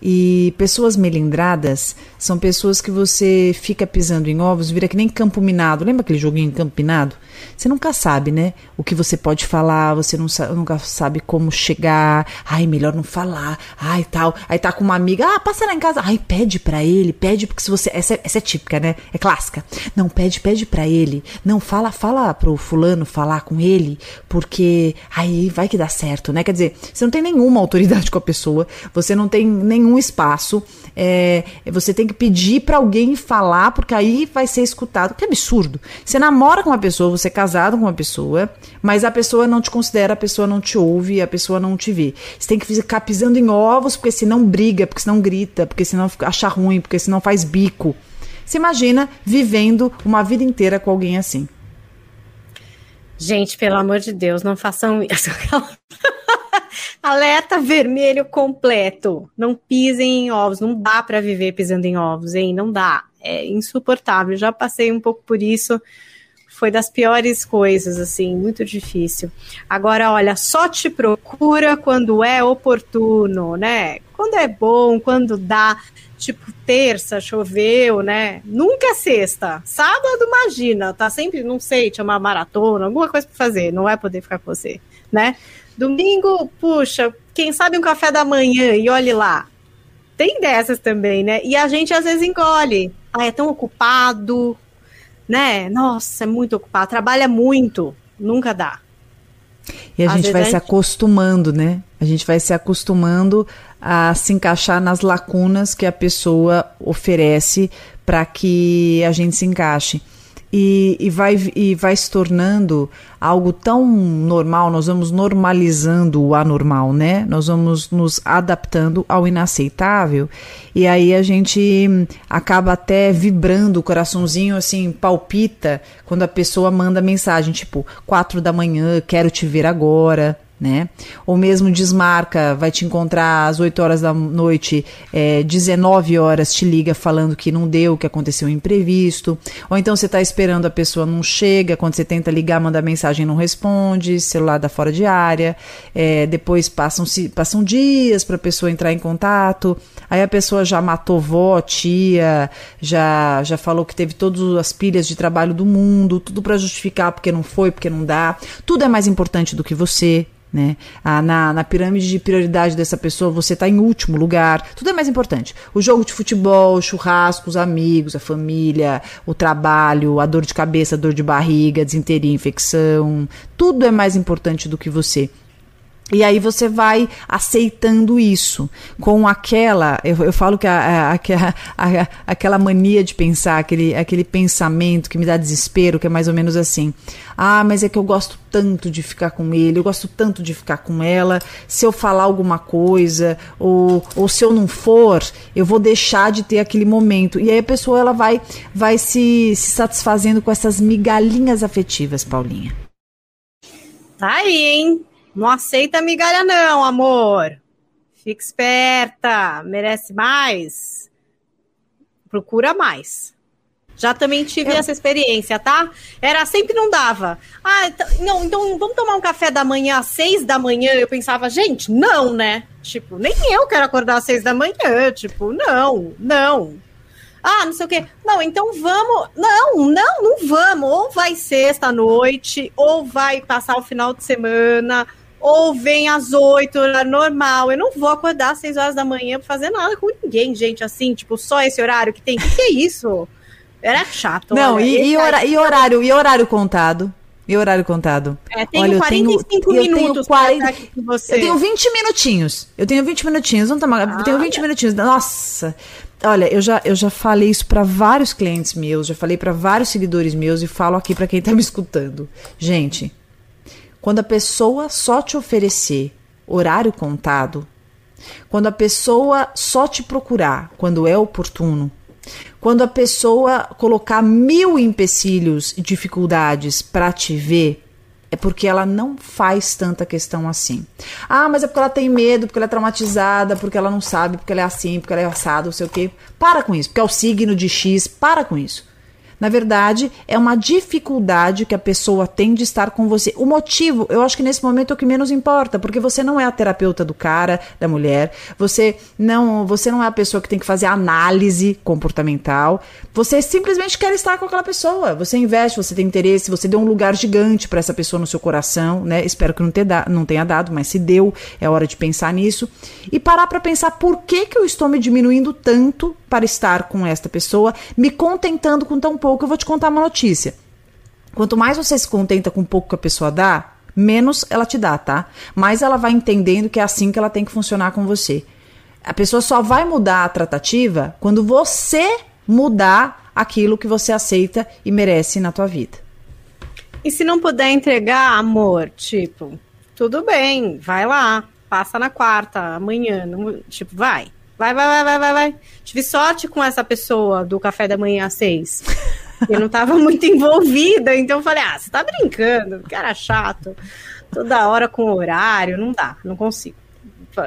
E pessoas melindradas são pessoas que você fica pisando em ovos, vira que nem campo minado. Lembra aquele joguinho campo minado? Você nunca sabe, né? O que você pode falar, você não sabe, nunca sabe como chegar. Ai, melhor não falar. Ai, tal. Aí tá com uma amiga, ah, passa lá em casa. Ai, pede para ele, pede porque se você, essa, é, essa é típica, né? É clássica. Não, pede, pede para ele. Não, fala, fala pro fulano falar com ele, porque aí vai que dá certo, né? Quer dizer, você não tem nenhuma autoridade com a pessoa, você não tem nenhum espaço, é, você tem que pedir para alguém falar, porque aí vai ser escutado. Que absurdo. Você namora com uma pessoa, você é casado com uma pessoa, mas a pessoa não te considera, a pessoa não te ouve, a pessoa não te vê. Você tem que ficar pisando em ovos, porque senão briga, porque senão grita, porque senão acha ruim, porque senão faz bico. Você imagina vivendo uma vida inteira com alguém assim. Gente, pelo amor de Deus, não façam isso. Alerta vermelho completo. Não pisem em ovos. Não dá para viver pisando em ovos, hein? Não dá. É insuportável. Já passei um pouco por isso. Foi das piores coisas, assim, muito difícil. Agora, olha, só te procura quando é oportuno, né? Quando é bom, quando dá. Tipo, terça choveu, né? Nunca é sexta. Sábado, imagina, tá sempre, não sei, tinha uma maratona, alguma coisa pra fazer. Não vai poder ficar com você, né? Domingo, puxa, quem sabe um café da manhã e olhe lá. Tem dessas também, né? E a gente às vezes engole. Ah, é tão ocupado, né? Nossa, é muito ocupado, trabalha muito, nunca dá. E a às gente vai a gente... se acostumando, né? A gente vai se acostumando a se encaixar nas lacunas que a pessoa oferece para que a gente se encaixe e, e, vai, e vai se tornando algo tão normal, nós vamos normalizando o anormal, né? Nós vamos nos adaptando ao inaceitável e aí a gente acaba até vibrando, o coraçãozinho assim palpita quando a pessoa manda mensagem tipo quatro da manhã, quero te ver agora, né? Ou mesmo desmarca, vai te encontrar às 8 horas da noite, é, 19 horas te liga falando que não deu, que aconteceu um imprevisto. Ou então você está esperando, a pessoa não chega, quando você tenta ligar, manda mensagem não responde, celular da fora de área. É, depois passam, passam dias para a pessoa entrar em contato. Aí a pessoa já matou vó, tia, já, já falou que teve todas as pilhas de trabalho do mundo, tudo para justificar porque não foi, porque não dá. Tudo é mais importante do que você. Né? Ah, na, na pirâmide de prioridade dessa pessoa, você está em último lugar. Tudo é mais importante. O jogo de futebol, o churrasco, os amigos, a família, o trabalho, a dor de cabeça, a dor de barriga, desinteria, infecção. Tudo é mais importante do que você. E aí você vai aceitando isso com aquela, eu, eu falo que a, a, a, aquela mania de pensar, aquele, aquele pensamento que me dá desespero, que é mais ou menos assim: ah, mas é que eu gosto tanto de ficar com ele, eu gosto tanto de ficar com ela. Se eu falar alguma coisa ou, ou se eu não for, eu vou deixar de ter aquele momento. E aí a pessoa ela vai, vai se, se satisfazendo com essas migalhinhas afetivas, Paulinha. Tá aí, hein? Não aceita migalha, não, amor. Fica esperta, merece mais. Procura mais. Já também tive essa experiência, tá? Era sempre não dava. Ah, não, então vamos tomar um café da manhã às seis da manhã. Eu pensava, gente, não, né? Tipo, nem eu quero acordar às seis da manhã. Tipo, não, não. Ah, não sei o quê. Não, então vamos. Não, não, não vamos. Ou vai sexta noite, ou vai passar o final de semana, ou vem às oito, horário normal. Eu não vou acordar às seis horas da manhã pra fazer nada com ninguém, gente, assim, tipo, só esse horário que tem. O que, que é isso? Era chato. Não, olha, e, e, hora, e, horário, e horário contado? E horário contado? É, tenho olha, 45 eu tenho, minutos eu tenho 40, você. Eu tenho 20 minutinhos. Eu tenho 20 minutinhos. Vamos tomar, ah, eu tenho 20 minutinhos. Nossa. Olha, eu já, eu já falei isso para vários clientes meus, já falei para vários seguidores meus e falo aqui para quem tá me escutando. Gente, quando a pessoa só te oferecer horário contado, quando a pessoa só te procurar quando é oportuno, quando a pessoa colocar mil empecilhos e dificuldades para te ver, é porque ela não faz tanta questão assim. Ah, mas é porque ela tem medo, porque ela é traumatizada, porque ela não sabe, porque ela é assim, porque ela é assado, não sei o quê. Para com isso, porque é o signo de X, para com isso. Na verdade, é uma dificuldade que a pessoa tem de estar com você. O motivo, eu acho que nesse momento é o que menos importa, porque você não é a terapeuta do cara, da mulher, você não, você não é a pessoa que tem que fazer análise comportamental. Você simplesmente quer estar com aquela pessoa. Você investe, você tem interesse, você deu um lugar gigante para essa pessoa no seu coração, né? Espero que não, ter da, não tenha dado, mas se deu, é hora de pensar nisso e parar para pensar por que que eu estou me diminuindo tanto para estar com esta pessoa, me contentando com tão pouco. Eu vou te contar uma notícia. Quanto mais você se contenta com pouco que a pessoa dá, menos ela te dá, tá? Mais ela vai entendendo que é assim que ela tem que funcionar com você. A pessoa só vai mudar a tratativa quando você mudar aquilo que você aceita e merece na tua vida. E se não puder entregar, amor, tipo, tudo bem, vai lá, passa na quarta, amanhã, tipo, vai. Vai, vai, vai, vai, vai, vai. Tive sorte com essa pessoa do café da manhã às seis. Eu não tava muito envolvida, então eu falei, ah, você tá brincando, cara chato. Toda hora com horário, não dá, não consigo.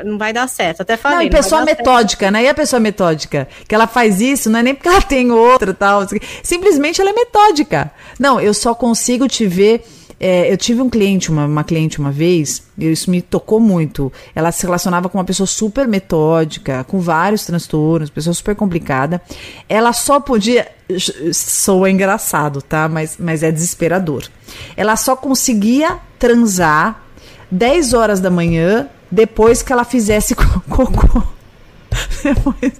Não vai dar certo. Até falei. Não, e pessoa metódica, certo. né? E a pessoa metódica? Que ela faz isso, não é nem porque ela tem outra tal. Simplesmente ela é metódica. Não, eu só consigo te ver é, eu tive um cliente, uma, uma cliente uma vez, e isso me tocou muito. Ela se relacionava com uma pessoa super metódica, com vários transtornos, pessoa super complicada. Ela só podia. Soa engraçado, tá? Mas, mas é desesperador. Ela só conseguia transar 10 horas da manhã depois que ela fizesse cocô. depois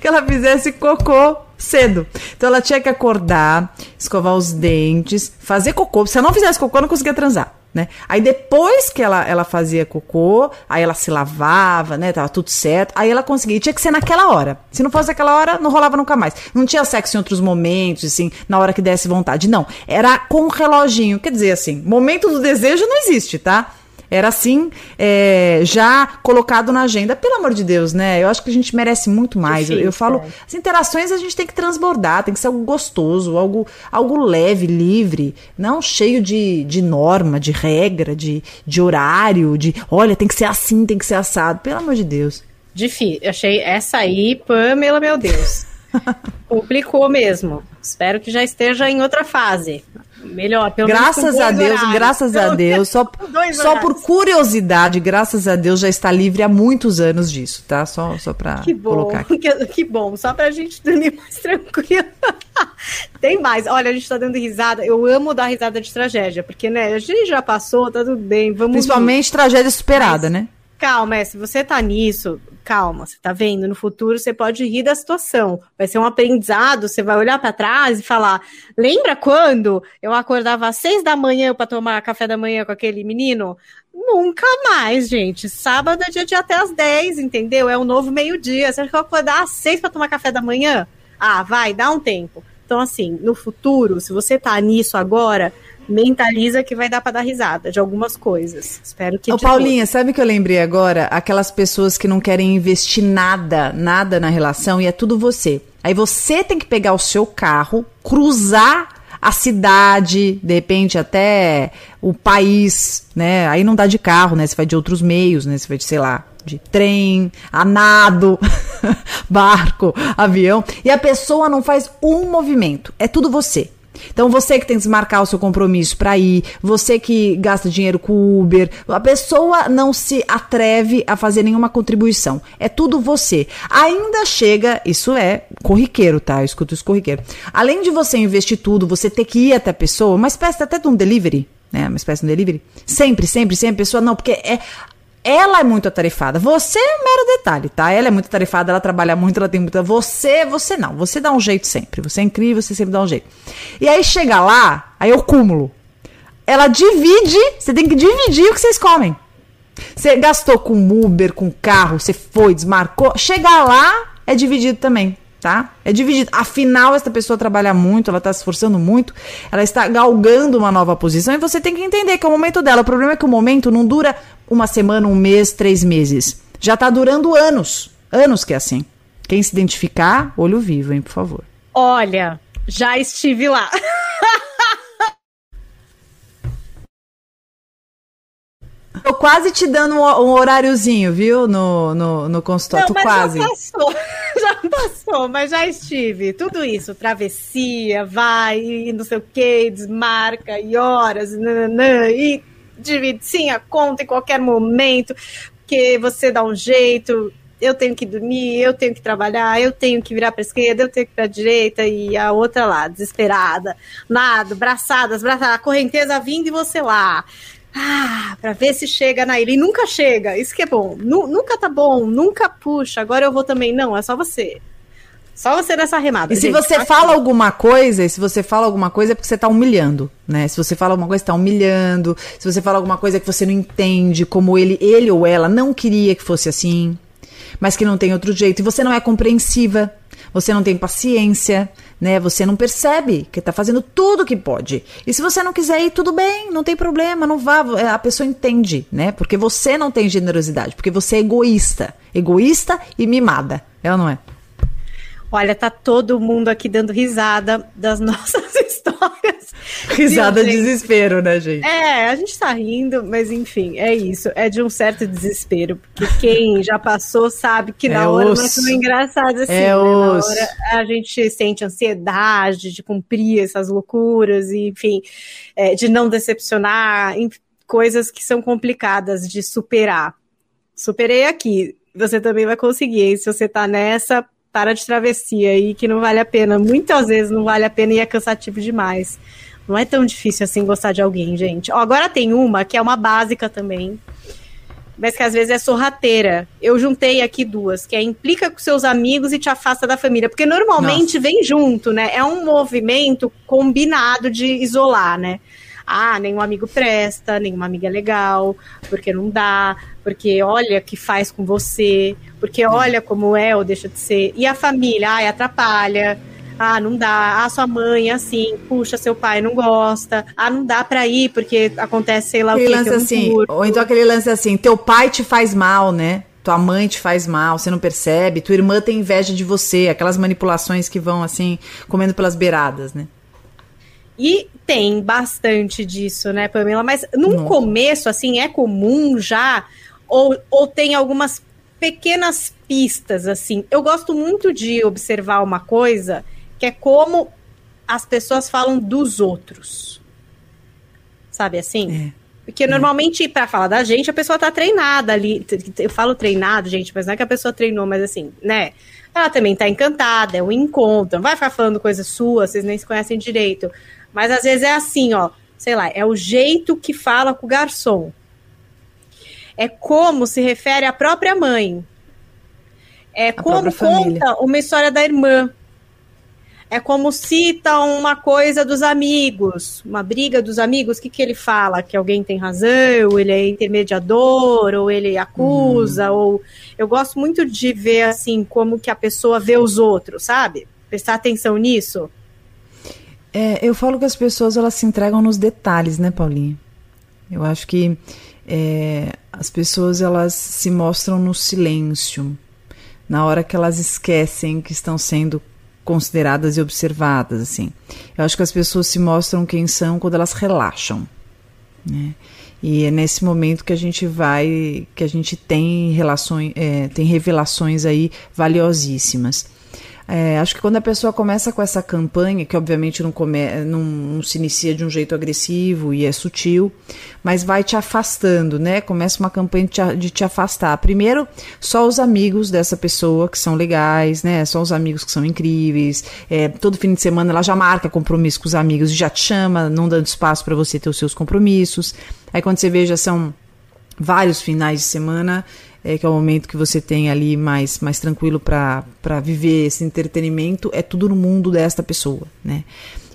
que ela fizesse cocô cedo. Então ela tinha que acordar, escovar os dentes, fazer cocô. Se ela não fizesse cocô, não conseguia transar. Né? Aí depois que ela, ela fazia cocô, aí ela se lavava, né? Tava tudo certo. Aí ela conseguia. Tinha que ser naquela hora. Se não fosse aquela hora, não rolava nunca mais. Não tinha sexo em outros momentos, assim, na hora que desse vontade. Não. Era com um reloginho. Quer dizer, assim, momento do desejo não existe, tá? Era assim, é, já colocado na agenda. Pelo amor de Deus, né? Eu acho que a gente merece muito mais. Difícil, eu, eu, falo, é. as interações a gente tem que transbordar, tem que ser algo gostoso, algo, algo leve, livre, não cheio de, de norma, de regra, de, de horário, de olha, tem que ser assim, tem que ser assado. Pelo amor de Deus. Difícil. Achei essa aí, Pamela, meu Deus. Complicou mesmo. Espero que já esteja em outra fase. Melhor, pelo Graças a Deus, graças pelo a Deus, só, só por curiosidade, graças a Deus já está livre há muitos anos disso, tá? Só, só para colocar aqui. Que, que bom, só pra gente dormir mais tranquilo. Tem mais. Olha, a gente tá dando risada. Eu amo dar risada de tragédia, porque, né, a gente já passou, tá tudo bem, vamos Principalmente tragédia superada, Mas, né? Calma, é, se você tá nisso, calma, você tá vendo, no futuro você pode rir da situação. Vai ser um aprendizado, você vai olhar para trás e falar: lembra quando eu acordava às seis da manhã para tomar café da manhã com aquele menino? Nunca mais, gente. Sábado é dia de até às dez, entendeu? É um novo meio-dia. Você acha que eu acordar às seis para tomar café da manhã? Ah, vai, dá um tempo. Então, assim, no futuro, se você tá nisso agora, mentaliza que vai dar para dar risada de algumas coisas. Espero que. Ô, Paulinha, sabe o que eu lembrei agora? Aquelas pessoas que não querem investir nada, nada na relação e é tudo você. Aí você tem que pegar o seu carro, cruzar a cidade, de repente até o país, né? Aí não dá de carro, né? Você vai de outros meios, né? Você vai de, sei lá, de trem, a nado, barco, avião, e a pessoa não faz um movimento. É tudo você. Então você que tem que desmarcar o seu compromisso para ir, você que gasta dinheiro com Uber, a pessoa não se atreve a fazer nenhuma contribuição. É tudo você. Ainda chega, isso é corriqueiro, tá? Eu escuto isso corriqueiro. Além de você investir tudo, você ter que ir até a pessoa, uma espécie até de um delivery, né? Uma espécie de um delivery. Sempre, sempre, sempre a pessoa não, porque é ela é muito atarefada. Você é um mero detalhe, tá? Ela é muito atarefada, ela trabalha muito, ela tem muita. Você, você não. Você dá um jeito sempre. Você é incrível, você sempre dá um jeito. E aí chega lá, aí eu cúmulo. Ela divide, você tem que dividir o que vocês comem. Você gastou com Uber, com carro, você foi, desmarcou. Chegar lá é dividido também tá? É dividido. Afinal, essa pessoa trabalha muito, ela está se esforçando muito, ela está galgando uma nova posição e você tem que entender que é o momento dela. O problema é que o momento não dura uma semana, um mês, três meses. Já está durando anos. Anos que é assim. Quem se identificar, olho vivo, hein, por favor. Olha, já estive lá. Tô quase te dando um, horáriozinho, viu? No, no, no consultório. Não, Tô quase. Já passou, já passou, mas já estive. Tudo isso, travessia, vai, e não sei o que, desmarca, e horas, nananã, e divide sim a conta em qualquer momento, que você dá um jeito. Eu tenho que dormir, eu tenho que trabalhar, eu tenho que virar para esquerda, eu tenho que ir para direita e a outra lá, desesperada, nada, braçadas, braçadas, a correnteza vindo e você lá. Ah, pra ver se chega na ilha. E nunca chega. Isso que é bom. Nu nunca tá bom, nunca puxa. Agora eu vou também. Não, é só você. Só você nessa remada. E se você fala alguma coisa, e se você fala alguma coisa é porque você tá humilhando, né? Se você fala alguma coisa, tá humilhando. Se você fala alguma coisa que você não entende, como ele, ele ou ela não queria que fosse assim, mas que não tem outro jeito. E você não é compreensiva, você não tem paciência, né? Você não percebe que está fazendo tudo que pode. E se você não quiser ir, tudo bem, não tem problema, não vá. É, a pessoa entende, né? Porque você não tem generosidade, porque você é egoísta. Egoísta e mimada. Ela não é? Olha, tá todo mundo aqui dando risada das nossas histórias. Risada de desespero, né, gente? É, a gente tá rindo, mas enfim, é isso. É de um certo desespero, porque quem já passou sabe que na é hora osso. não é tão engraçado assim. É né? Na hora a gente sente ansiedade de cumprir essas loucuras, e, enfim, é, de não decepcionar, coisas que são complicadas de superar. Superei aqui. Você também vai conseguir, hein? Se você tá nessa, para de travessia aí que não vale a pena. Muitas vezes não vale a pena e é cansativo demais. Não é tão difícil assim gostar de alguém, gente. Ó, agora tem uma que é uma básica também, mas que às vezes é sorrateira. Eu juntei aqui duas, que é implica com seus amigos e te afasta da família, porque normalmente Nossa. vem junto, né? É um movimento combinado de isolar, né? ah, nenhum amigo presta, nenhuma amiga é legal, porque não dá, porque olha o que faz com você, porque olha como é ou deixa de ser. E a família, ah, atrapalha. Ah, não dá. Ah, sua mãe, assim, puxa, seu pai não gosta. Ah, não dá pra ir porque acontece, sei lá aquele o que. Lance que assim, ou então aquele lance assim, teu pai te faz mal, né? Tua mãe te faz mal, você não percebe, tua irmã tem inveja de você, aquelas manipulações que vão assim, comendo pelas beiradas, né? E tem bastante disso, né, Pamela? Mas no começo, assim, é comum já? Ou, ou tem algumas pequenas pistas, assim? Eu gosto muito de observar uma coisa que é como as pessoas falam dos outros. Sabe assim? É. Porque é. normalmente, para falar da gente, a pessoa tá treinada ali. Eu falo treinado, gente, mas não é que a pessoa treinou, mas assim, né? Ela também tá encantada, é um encontro, não vai ficar falando coisas suas, vocês nem se conhecem direito. Mas às vezes é assim, ó, sei lá, é o jeito que fala com o garçom. É como se refere à própria mãe. É a como conta uma história da irmã. É como cita uma coisa dos amigos, uma briga dos amigos, o que, que ele fala? Que alguém tem razão, ou ele é intermediador, ou ele acusa, uhum. ou eu gosto muito de ver assim como que a pessoa vê os outros, sabe? Prestar atenção nisso. É, eu falo que as pessoas elas se entregam nos detalhes, né, Paulinha? Eu acho que é, as pessoas elas se mostram no silêncio, na hora que elas esquecem que estão sendo consideradas e observadas, assim. Eu acho que as pessoas se mostram quem são quando elas relaxam, Né? E é nesse momento que a gente vai, que a gente tem relações, é, tem revelações aí valiosíssimas. É, acho que quando a pessoa começa com essa campanha, que obviamente não, come, não, não, se inicia de um jeito agressivo e é sutil, mas vai te afastando, né? Começa uma campanha de te, de te afastar. Primeiro, só os amigos dessa pessoa que são legais, né? Só os amigos que são incríveis. É, todo fim de semana ela já marca compromisso com os amigos e já te chama, não dando espaço para você ter os seus compromissos. Aí quando você vê, já são vários finais de semana é, que é o momento que você tem ali mais, mais tranquilo para viver esse entretenimento, é tudo no mundo desta pessoa, né?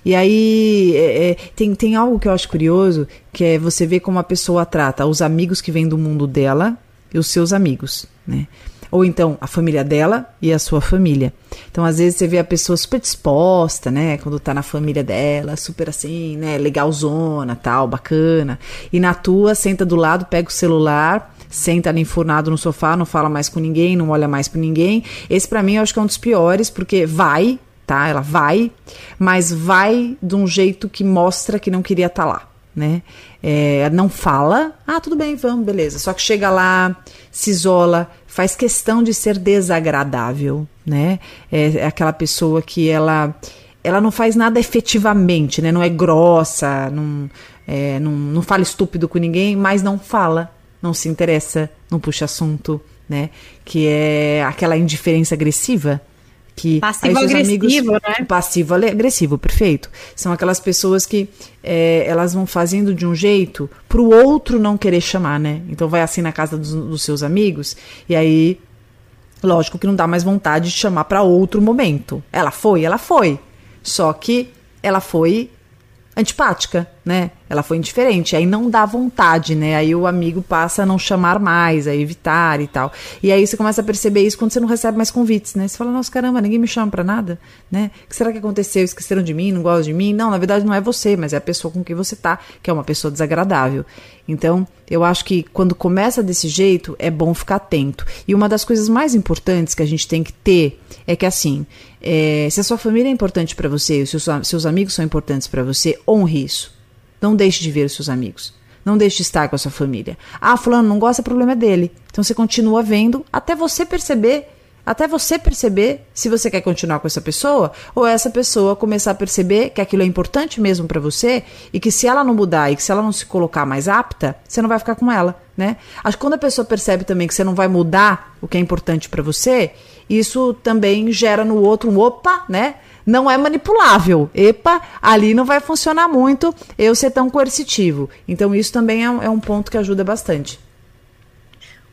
E aí é, é, tem, tem algo que eu acho curioso, que é você ver como a pessoa trata os amigos que vêm do mundo dela e os seus amigos, né? Ou então a família dela e a sua família. Então, às vezes, você vê a pessoa super disposta, né? Quando tá na família dela, super assim, né? Legalzona, tal, bacana. E na tua, senta do lado, pega o celular senta ali enfurnado no sofá, não fala mais com ninguém, não olha mais para ninguém. Esse para mim eu acho que é um dos piores, porque vai, tá? Ela vai, mas vai de um jeito que mostra que não queria estar tá lá, né? É, não fala, ah, tudo bem, vamos, beleza. Só que chega lá, se isola, faz questão de ser desagradável, né? É, é aquela pessoa que ela ela não faz nada efetivamente, né? Não é grossa, não, é, não, não fala estúpido com ninguém, mas não fala não se interessa, não puxa assunto, né? Que é aquela indiferença agressiva. Que passivo agressivo, amigos, né? Passivo agressivo, perfeito. São aquelas pessoas que é, elas vão fazendo de um jeito pro outro não querer chamar, né? Então vai assim na casa dos, dos seus amigos e aí, lógico que não dá mais vontade de chamar para outro momento. Ela foi, ela foi. Só que ela foi antipática, né? Ela foi indiferente, aí não dá vontade, né? Aí o amigo passa a não chamar mais, a evitar e tal. E aí você começa a perceber isso quando você não recebe mais convites, né? Você fala, nossa, caramba, ninguém me chama para nada, né? O que será que aconteceu? Esqueceram de mim, não gostam de mim? Não, na verdade não é você, mas é a pessoa com quem você tá, que é uma pessoa desagradável. Então, eu acho que quando começa desse jeito, é bom ficar atento. E uma das coisas mais importantes que a gente tem que ter é que assim, é, se a sua família é importante para você, os seus, seus amigos são importantes para você, honre isso. Não deixe de ver os seus amigos. Não deixe de estar com a sua família. Ah, fulano não gosta, problema é dele. Então você continua vendo até você perceber até você perceber se você quer continuar com essa pessoa ou essa pessoa começar a perceber que aquilo é importante mesmo para você e que se ela não mudar e que se ela não se colocar mais apta, você não vai ficar com ela, né? Acho que quando a pessoa percebe também que você não vai mudar o que é importante para você, isso também gera no outro um opa, né? Não é manipulável. Epa, ali não vai funcionar muito eu ser tão coercitivo. Então, isso também é, é um ponto que ajuda bastante.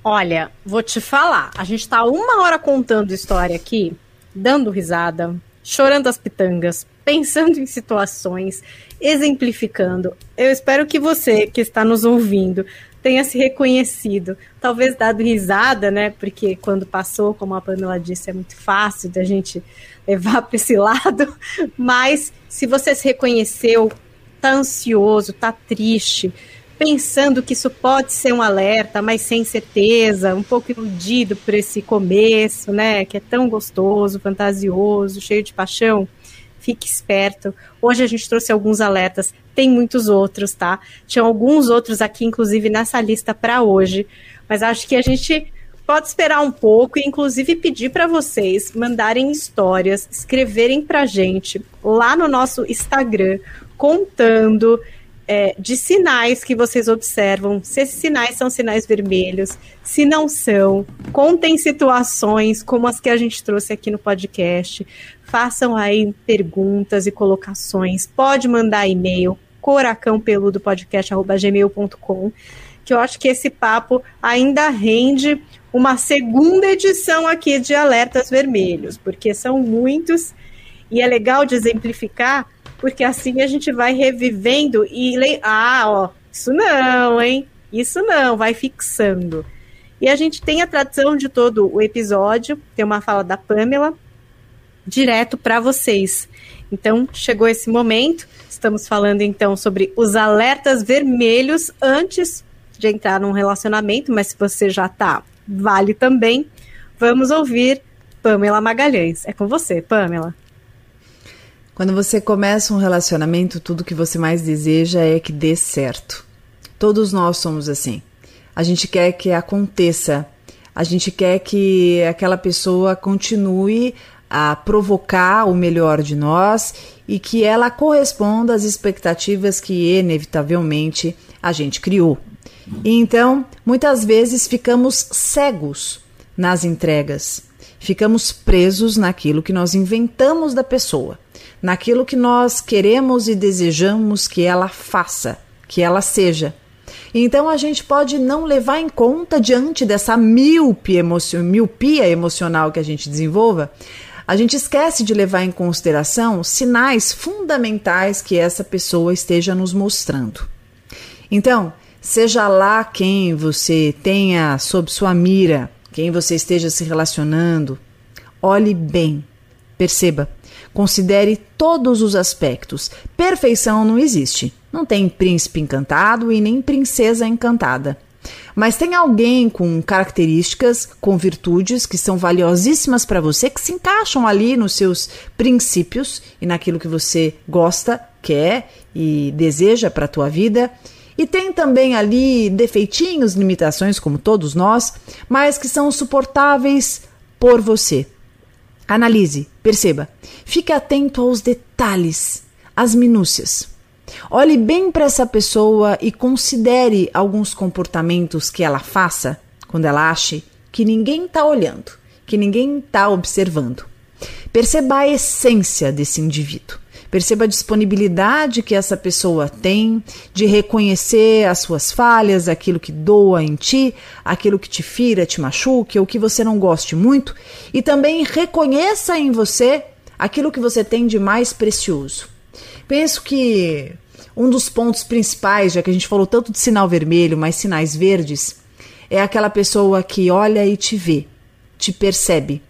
Olha, vou te falar. A gente tá uma hora contando história aqui, dando risada, chorando as pitangas, pensando em situações, exemplificando. Eu espero que você que está nos ouvindo tenha se reconhecido, talvez dado risada, né? Porque quando passou, como a Pamela disse, é muito fácil da gente levar para esse lado. Mas se você se reconheceu, tá ansioso, tá triste, pensando que isso pode ser um alerta, mas sem certeza, um pouco iludido por esse começo, né? Que é tão gostoso, fantasioso, cheio de paixão. Fique esperto. Hoje a gente trouxe alguns alertas, tem muitos outros, tá? Tinha alguns outros aqui, inclusive, nessa lista para hoje. Mas acho que a gente pode esperar um pouco e, inclusive, pedir para vocês mandarem histórias, escreverem para gente lá no nosso Instagram, contando é, de sinais que vocês observam, se esses sinais são sinais vermelhos, se não são, contem situações como as que a gente trouxe aqui no podcast, façam aí perguntas e colocações, pode mandar e-mail, coracãopeludopodcast.gmail.com, que eu acho que esse papo ainda rende uma segunda edição aqui de Alertas Vermelhos, porque são muitos e é legal de exemplificar porque assim a gente vai revivendo e. Le... Ah, ó, isso não, hein? Isso não, vai fixando. E a gente tem a tradição de todo o episódio, tem uma fala da Pamela, direto para vocês. Então, chegou esse momento, estamos falando então sobre os alertas vermelhos antes de entrar num relacionamento, mas se você já tá, vale também. Vamos ouvir Pamela Magalhães. É com você, Pamela. Quando você começa um relacionamento, tudo que você mais deseja é que dê certo. Todos nós somos assim. A gente quer que aconteça, a gente quer que aquela pessoa continue a provocar o melhor de nós e que ela corresponda às expectativas que inevitavelmente a gente criou. Então, muitas vezes ficamos cegos nas entregas. Ficamos presos naquilo que nós inventamos da pessoa, naquilo que nós queremos e desejamos que ela faça, que ela seja. Então a gente pode não levar em conta diante dessa miopia emocional que a gente desenvolva, a gente esquece de levar em consideração sinais fundamentais que essa pessoa esteja nos mostrando. Então, seja lá quem você tenha sob sua mira, quem você esteja se relacionando, olhe bem, perceba, considere todos os aspectos. Perfeição não existe. Não tem príncipe encantado e nem princesa encantada. Mas tem alguém com características, com virtudes que são valiosíssimas para você, que se encaixam ali nos seus princípios e naquilo que você gosta, quer e deseja para a tua vida e tem também ali defeitinhos, limitações, como todos nós, mas que são suportáveis por você. Analise, perceba, fique atento aos detalhes, às minúcias. Olhe bem para essa pessoa e considere alguns comportamentos que ela faça quando ela ache que ninguém está olhando, que ninguém está observando. Perceba a essência desse indivíduo. Perceba a disponibilidade que essa pessoa tem de reconhecer as suas falhas, aquilo que doa em ti, aquilo que te fira, te machuque ou que você não goste muito, e também reconheça em você aquilo que você tem de mais precioso. Penso que um dos pontos principais, já que a gente falou tanto de sinal vermelho, mas sinais verdes, é aquela pessoa que olha e te vê, te percebe,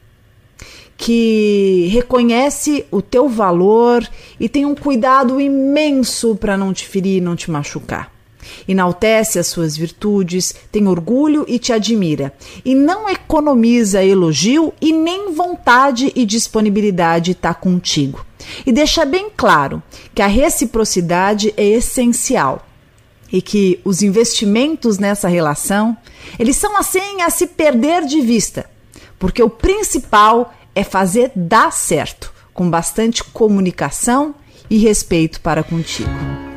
que reconhece o teu valor e tem um cuidado imenso para não te ferir, não te machucar. Enaltece as suas virtudes, tem orgulho e te admira, e não economiza elogio e nem vontade e disponibilidade está contigo. E deixa bem claro que a reciprocidade é essencial e que os investimentos nessa relação, eles são assim a se perder de vista, porque o principal é fazer dar certo, com bastante comunicação e respeito para contigo.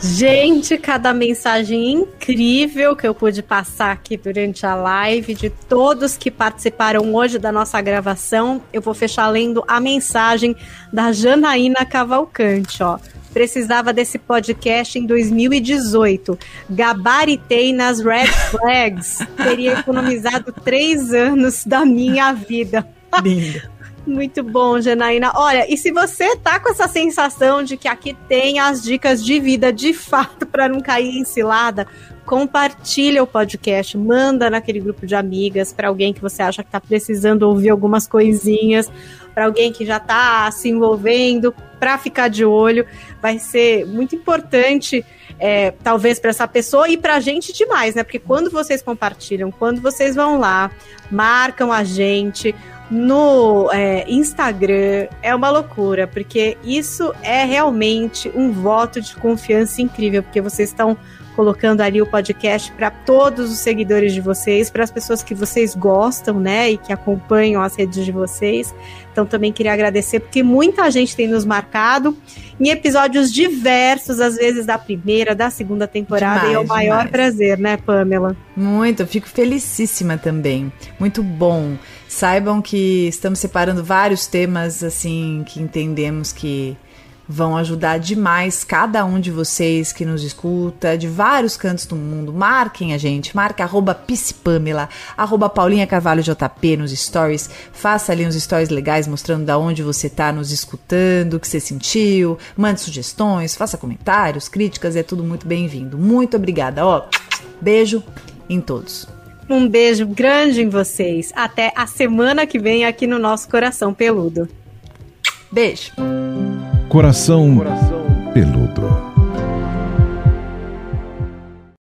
Gente, cada mensagem incrível que eu pude passar aqui durante a live, de todos que participaram hoje da nossa gravação, eu vou fechar lendo a mensagem da Janaína Cavalcante, ó. Precisava desse podcast em 2018. Gabaritei nas red flags. Teria economizado três anos da minha vida. Lindo. Muito bom, Janaína. Olha, e se você tá com essa sensação de que aqui tem as dicas de vida de fato para não cair em cilada, compartilha o podcast, manda naquele grupo de amigas para alguém que você acha que tá precisando ouvir algumas coisinhas, para alguém que já tá se envolvendo, para ficar de olho. Vai ser muito importante é, talvez para essa pessoa e para a gente demais, né? Porque quando vocês compartilham, quando vocês vão lá, marcam a gente, no é, Instagram é uma loucura, porque isso é realmente um voto de confiança incrível, porque vocês estão colocando ali o podcast para todos os seguidores de vocês, para as pessoas que vocês gostam, né, e que acompanham as redes de vocês. Então também queria agradecer porque muita gente tem nos marcado em episódios diversos, às vezes da primeira, da segunda temporada, demais, e é o maior demais. prazer, né, Pamela? Muito, eu fico felicíssima também. Muito bom. Saibam que estamos separando vários temas assim que entendemos que vão ajudar demais cada um de vocês que nos escuta de vários cantos do mundo. Marquem a gente, marca arroba Pamela, arroba Paulinha Carvalho JP nos stories. Faça ali uns stories legais mostrando da onde você está nos escutando, o que você sentiu. Mande sugestões, faça comentários, críticas, é tudo muito bem-vindo. Muito obrigada, ó. Beijo em todos. Um beijo grande em vocês. Até a semana que vem aqui no nosso Coração Peludo. Beijo. Coração, Coração. Peludo.